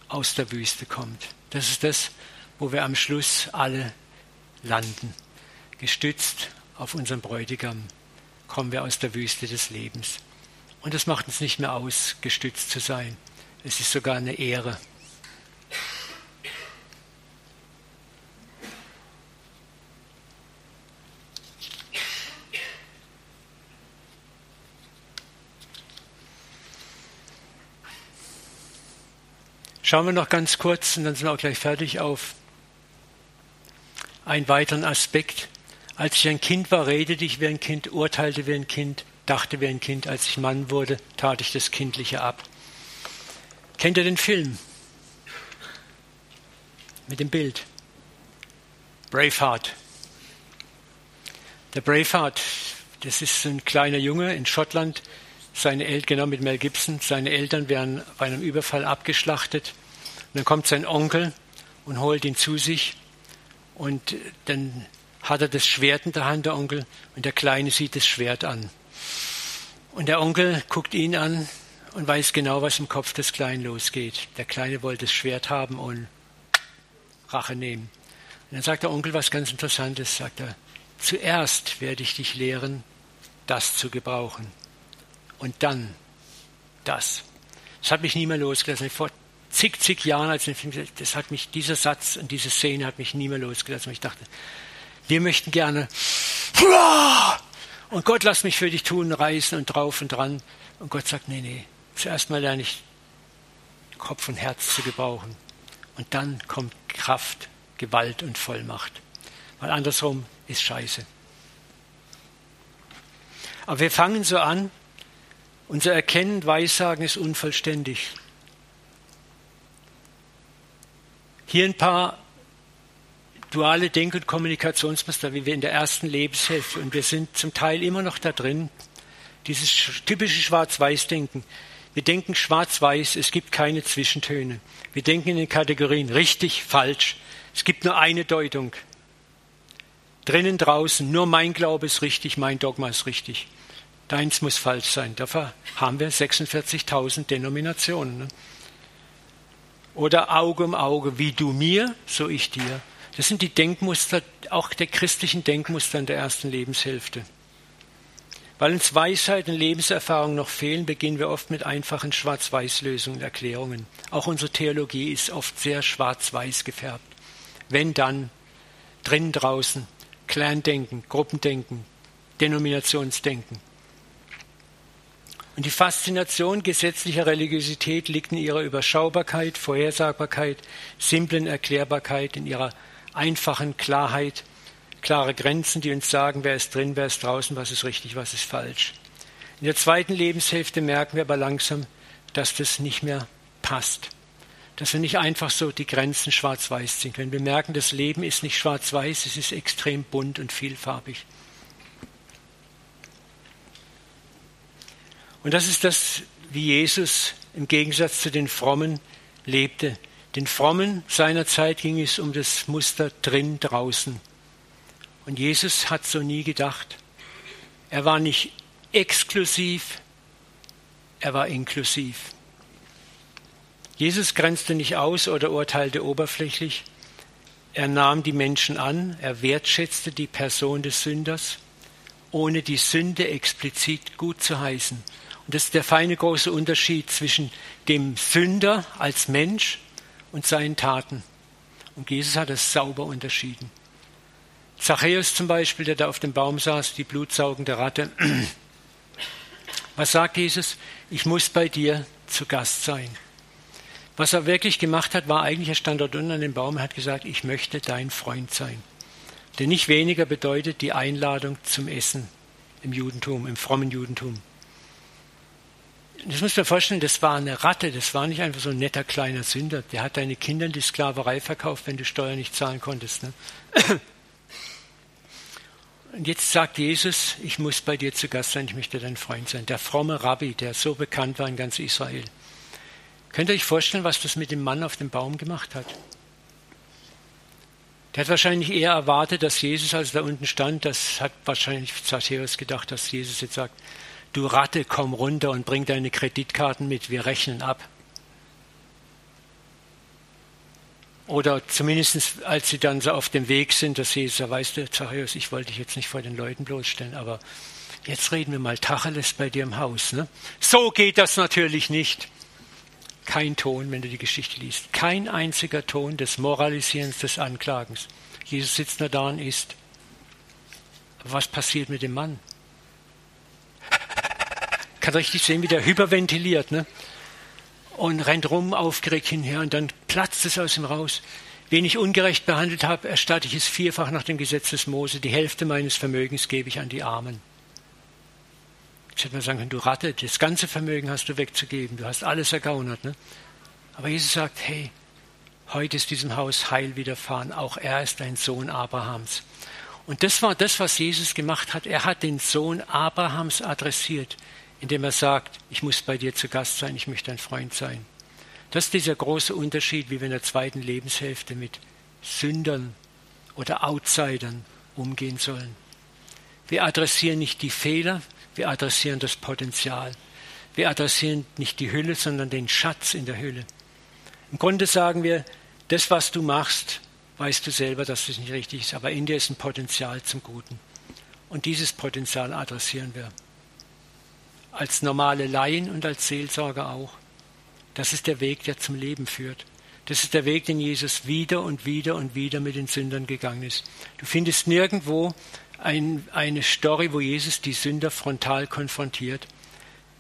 aus der Wüste kommt. Das ist das, wo wir am Schluss alle landen. Gestützt auf unseren Bräutigam kommen wir aus der Wüste des Lebens. Und das macht uns nicht mehr aus, gestützt zu sein. Es ist sogar eine Ehre. Schauen wir noch ganz kurz, und dann sind wir auch gleich fertig, auf einen weiteren Aspekt. Als ich ein Kind war, redete ich wie ein Kind, urteilte wie ein Kind, dachte wie ein Kind. Als ich Mann wurde, tat ich das Kindliche ab. Kennt ihr den Film? Mit dem Bild. Braveheart. Der Braveheart, das ist ein kleiner Junge in Schottland, seine Eltern, genau mit Mel Gibson, seine Eltern werden bei einem Überfall abgeschlachtet. Und dann kommt sein Onkel und holt ihn zu sich. Und dann hat er das Schwert in der Hand, der Onkel, und der Kleine sieht das Schwert an. Und der Onkel guckt ihn an und weiß genau, was im Kopf des Kleinen losgeht. Der Kleine wollte das Schwert haben und Rache nehmen. Und dann sagt der Onkel was ganz Interessantes, sagt er, zuerst werde ich dich lehren, das zu gebrauchen und dann das. Das hat mich nie mehr losgelassen. Vor zig, zig Jahren, als ich den Film das hat mich, dieser Satz und diese Szene hat mich nie mehr losgelassen. Ich dachte, wir möchten gerne, und Gott lass mich für dich tun, reißen und drauf und dran. Und Gott sagt, nee, nee, zuerst mal lerne ich Kopf und Herz zu gebrauchen. Und dann kommt Kraft, Gewalt und Vollmacht. Weil andersrum ist scheiße. Aber wir fangen so an, unser Erkennen, Weissagen ist unvollständig. Hier ein paar duale Denk- und Kommunikationsmuster, wie wir in der ersten Lebenshälfte, und wir sind zum Teil immer noch da drin, dieses typische Schwarz-Weiß-Denken. Wir denken schwarz-weiß, es gibt keine Zwischentöne. Wir denken in den Kategorien richtig, falsch. Es gibt nur eine Deutung. Drinnen, draußen, nur mein Glaube ist richtig, mein Dogma ist richtig. Deins muss falsch sein. Dafür haben wir 46.000 Denominationen. Ne? Oder Auge um Auge, wie du mir, so ich dir. Das sind die Denkmuster, auch der christlichen Denkmuster in der ersten Lebenshälfte. Weil uns Weisheit und Lebenserfahrung noch fehlen, beginnen wir oft mit einfachen Schwarz-Weiß-Lösungen, Erklärungen. Auch unsere Theologie ist oft sehr schwarz-weiß gefärbt. Wenn dann, drinnen, draußen, Clan-Denken, Gruppendenken, Denominationsdenken. Und die Faszination gesetzlicher Religiosität liegt in ihrer Überschaubarkeit, Vorhersagbarkeit, simplen Erklärbarkeit, in ihrer einfachen Klarheit, klare Grenzen, die uns sagen, wer ist drin, wer ist draußen, was ist richtig, was ist falsch. In der zweiten Lebenshälfte merken wir aber langsam, dass das nicht mehr passt. Dass wir nicht einfach so die Grenzen schwarz-weiß ziehen können. Wir merken, das Leben ist nicht schwarz-weiß, es ist extrem bunt und vielfarbig. Und das ist das, wie Jesus im Gegensatz zu den Frommen lebte. Den Frommen seiner Zeit ging es um das Muster drin, draußen. Und Jesus hat so nie gedacht. Er war nicht exklusiv, er war inklusiv. Jesus grenzte nicht aus oder urteilte oberflächlich. Er nahm die Menschen an, er wertschätzte die Person des Sünders, ohne die Sünde explizit gut zu heißen. Und das ist der feine große Unterschied zwischen dem Sünder als Mensch und seinen Taten. Und Jesus hat es sauber unterschieden. Zachäus zum Beispiel, der da auf dem Baum saß, die blutsaugende Ratte. Was sagt Jesus? Ich muss bei dir zu Gast sein. Was er wirklich gemacht hat, war eigentlich, er stand dort unten an dem Baum und hat gesagt, ich möchte dein Freund sein. Denn nicht weniger bedeutet die Einladung zum Essen im Judentum, im frommen Judentum das muss man vorstellen, das war eine Ratte, das war nicht einfach so ein netter kleiner Sünder. Der hat deine Kinder in die Sklaverei verkauft, wenn du Steuern nicht zahlen konntest. Ne? Und jetzt sagt Jesus, ich muss bei dir zu Gast sein, ich möchte dein Freund sein. Der fromme Rabbi, der so bekannt war in ganz Israel. Könnt ihr euch vorstellen, was das mit dem Mann auf dem Baum gemacht hat? Der hat wahrscheinlich eher erwartet, dass Jesus, als er da unten stand, das hat wahrscheinlich Zachäus gedacht, dass Jesus jetzt sagt, du Ratte, komm runter und bring deine Kreditkarten mit, wir rechnen ab. Oder zumindest als sie dann so auf dem Weg sind, dass Jesus sagt, weißt du, Zachäus, ich wollte dich jetzt nicht vor den Leuten bloßstellen, aber jetzt reden wir mal Tacheles bei dir im Haus. Ne? So geht das natürlich nicht. Kein Ton, wenn du die Geschichte liest. Kein einziger Ton des Moralisierens, des Anklagens. Jesus sitzt nur da und isst. Was passiert mit dem Mann? Kann richtig sehen, wie der hyperventiliert. Ne? und rennt rum, aufgeregt hinher und dann platzt es aus ihm raus. Wen ich ungerecht behandelt habe, erstatte ich es vierfach nach dem Gesetz des Mose. Die Hälfte meines Vermögens gebe ich an die Armen. Jetzt hätte man sagen können, du Ratte, das ganze Vermögen hast du wegzugeben. Du hast alles ergaunert. Ne? Aber Jesus sagt, hey, heute ist diesem Haus Heil widerfahren. Auch er ist ein Sohn Abrahams. Und das war das, was Jesus gemacht hat. Er hat den Sohn Abrahams adressiert, indem er sagt, ich muss bei dir zu Gast sein, ich möchte dein Freund sein. Das ist dieser große Unterschied, wie wir in der zweiten Lebenshälfte mit Sündern oder Outsidern umgehen sollen. Wir adressieren nicht die Fehler, wir adressieren das Potenzial. Wir adressieren nicht die Hülle, sondern den Schatz in der Hülle. Im Grunde sagen wir, das, was du machst, weißt du selber, dass das nicht richtig ist, aber in dir ist ein Potenzial zum Guten. Und dieses Potenzial adressieren wir. Als normale Laien und als Seelsorger auch. Das ist der Weg, der zum Leben führt. Das ist der Weg, den Jesus wieder und wieder und wieder mit den Sündern gegangen ist. Du findest nirgendwo ein, eine Story, wo Jesus die Sünder frontal konfrontiert.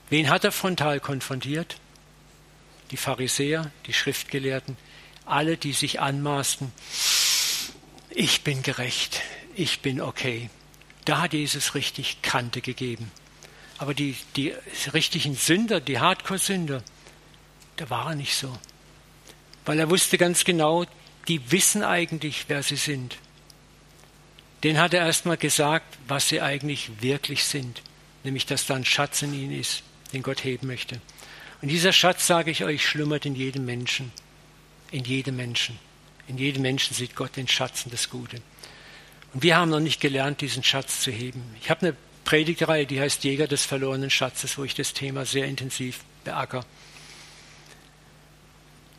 Wen hat er frontal konfrontiert? Die Pharisäer, die Schriftgelehrten, alle, die sich anmaßten, ich bin gerecht, ich bin okay. Da hat Jesus richtig Kante gegeben. Aber die, die richtigen Sünder, die Hardcore-Sünder, da war er nicht so. Weil er wusste ganz genau, die wissen eigentlich, wer sie sind. Den hat er erstmal gesagt, was sie eigentlich wirklich sind. Nämlich, dass da ein Schatz in ihnen ist, den Gott heben möchte. Und dieser Schatz, sage ich euch, schlummert in jedem Menschen. In jedem Menschen. In jedem Menschen sieht Gott den Schatz und das Gute. Und wir haben noch nicht gelernt, diesen Schatz zu heben. Ich habe eine Predigtreihe, die heißt Jäger des verlorenen Schatzes, wo ich das Thema sehr intensiv beackere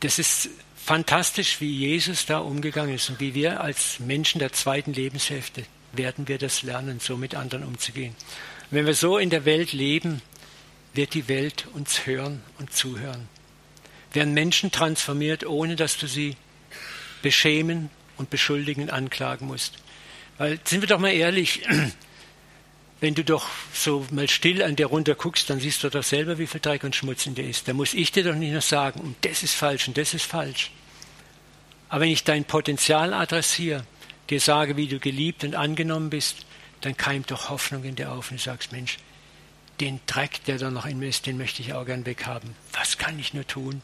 das ist fantastisch, wie Jesus da umgegangen ist und wie wir als Menschen der zweiten Lebenshälfte werden wir das lernen, so mit anderen umzugehen. Und wenn wir so in der Welt leben, wird die Welt uns hören und zuhören. Werden Menschen transformiert, ohne dass du sie beschämen und beschuldigen anklagen musst. Weil, sind wir doch mal ehrlich, wenn du doch so mal still an dir runter guckst, dann siehst du doch selber, wie viel Dreck und Schmutz in dir ist. Da muss ich dir doch nicht noch sagen, und das ist falsch und das ist falsch. Aber wenn ich dein Potenzial adressiere, dir sage, wie du geliebt und angenommen bist, dann keimt doch Hoffnung in dir auf und du sagst, Mensch, den Dreck, der da noch in mir ist, den möchte ich auch gern weghaben. Was kann ich nur tun?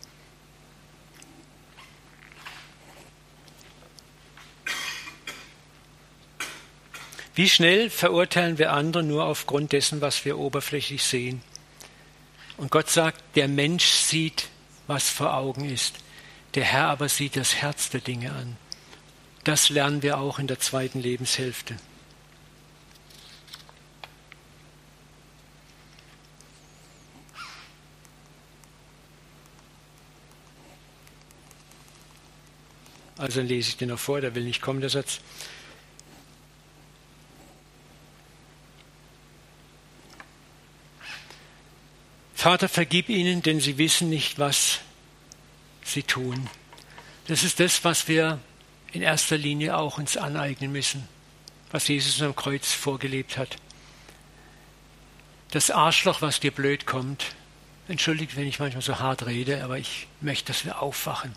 Wie schnell verurteilen wir andere nur aufgrund dessen, was wir oberflächlich sehen? Und Gott sagt, der Mensch sieht, was vor Augen ist. Der Herr aber sieht das Herz der Dinge an. Das lernen wir auch in der zweiten Lebenshälfte. Also lese ich den noch vor, der will nicht kommen, der Satz. Vater, vergib ihnen, denn sie wissen nicht, was sie tun. Das ist das, was wir in erster Linie auch uns aneignen müssen, was Jesus am Kreuz vorgelebt hat. Das Arschloch, was dir blöd kommt, entschuldigt, wenn ich manchmal so hart rede, aber ich möchte, dass wir aufwachen.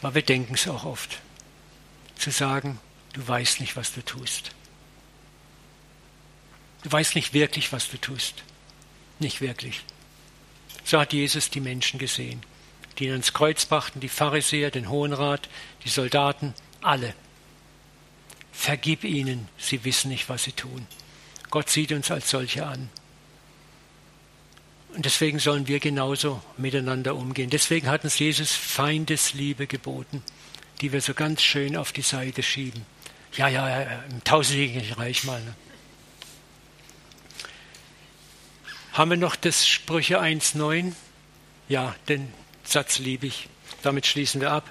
Weil wir denken es auch oft. Zu sagen, du weißt nicht, was du tust. Du weißt nicht wirklich, was du tust. Nicht wirklich. So hat Jesus die Menschen gesehen, die ihn ans Kreuz brachten, die Pharisäer, den Hohenrat, die Soldaten, alle. Vergib ihnen, sie wissen nicht, was sie tun. Gott sieht uns als solche an. Und deswegen sollen wir genauso miteinander umgehen. Deswegen hat uns Jesus Feindesliebe geboten, die wir so ganz schön auf die Seite schieben. Ja, ja, ja im tausendjährigen Reich mal. Ne? Haben wir noch das Sprüche 1.9? Ja, den Satz liebe ich. Damit schließen wir ab.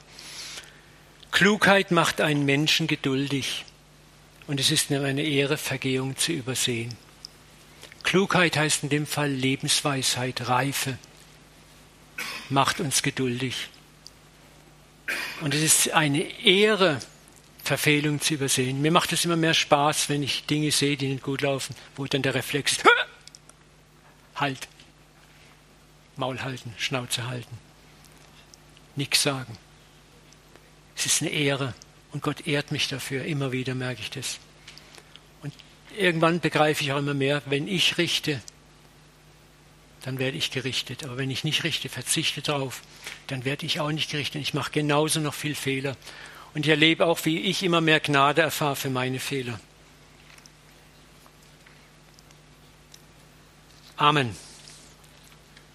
Klugheit macht einen Menschen geduldig und es ist eine Ehre, Vergehung zu übersehen. Klugheit heißt in dem Fall Lebensweisheit, Reife, macht uns geduldig. Und es ist eine Ehre, Verfehlung zu übersehen. Mir macht es immer mehr Spaß, wenn ich Dinge sehe, die nicht gut laufen, wo dann der Reflex halt. Maul halten, Schnauze halten. Nichts sagen. Es ist eine Ehre und Gott ehrt mich dafür. Immer wieder merke ich das. Und irgendwann begreife ich auch immer mehr, wenn ich richte, dann werde ich gerichtet. Aber wenn ich nicht richte, verzichte darauf, dann werde ich auch nicht gerichtet. Ich mache genauso noch viel Fehler. Und ich erlebe auch, wie ich immer mehr Gnade erfahre für meine Fehler. Amen.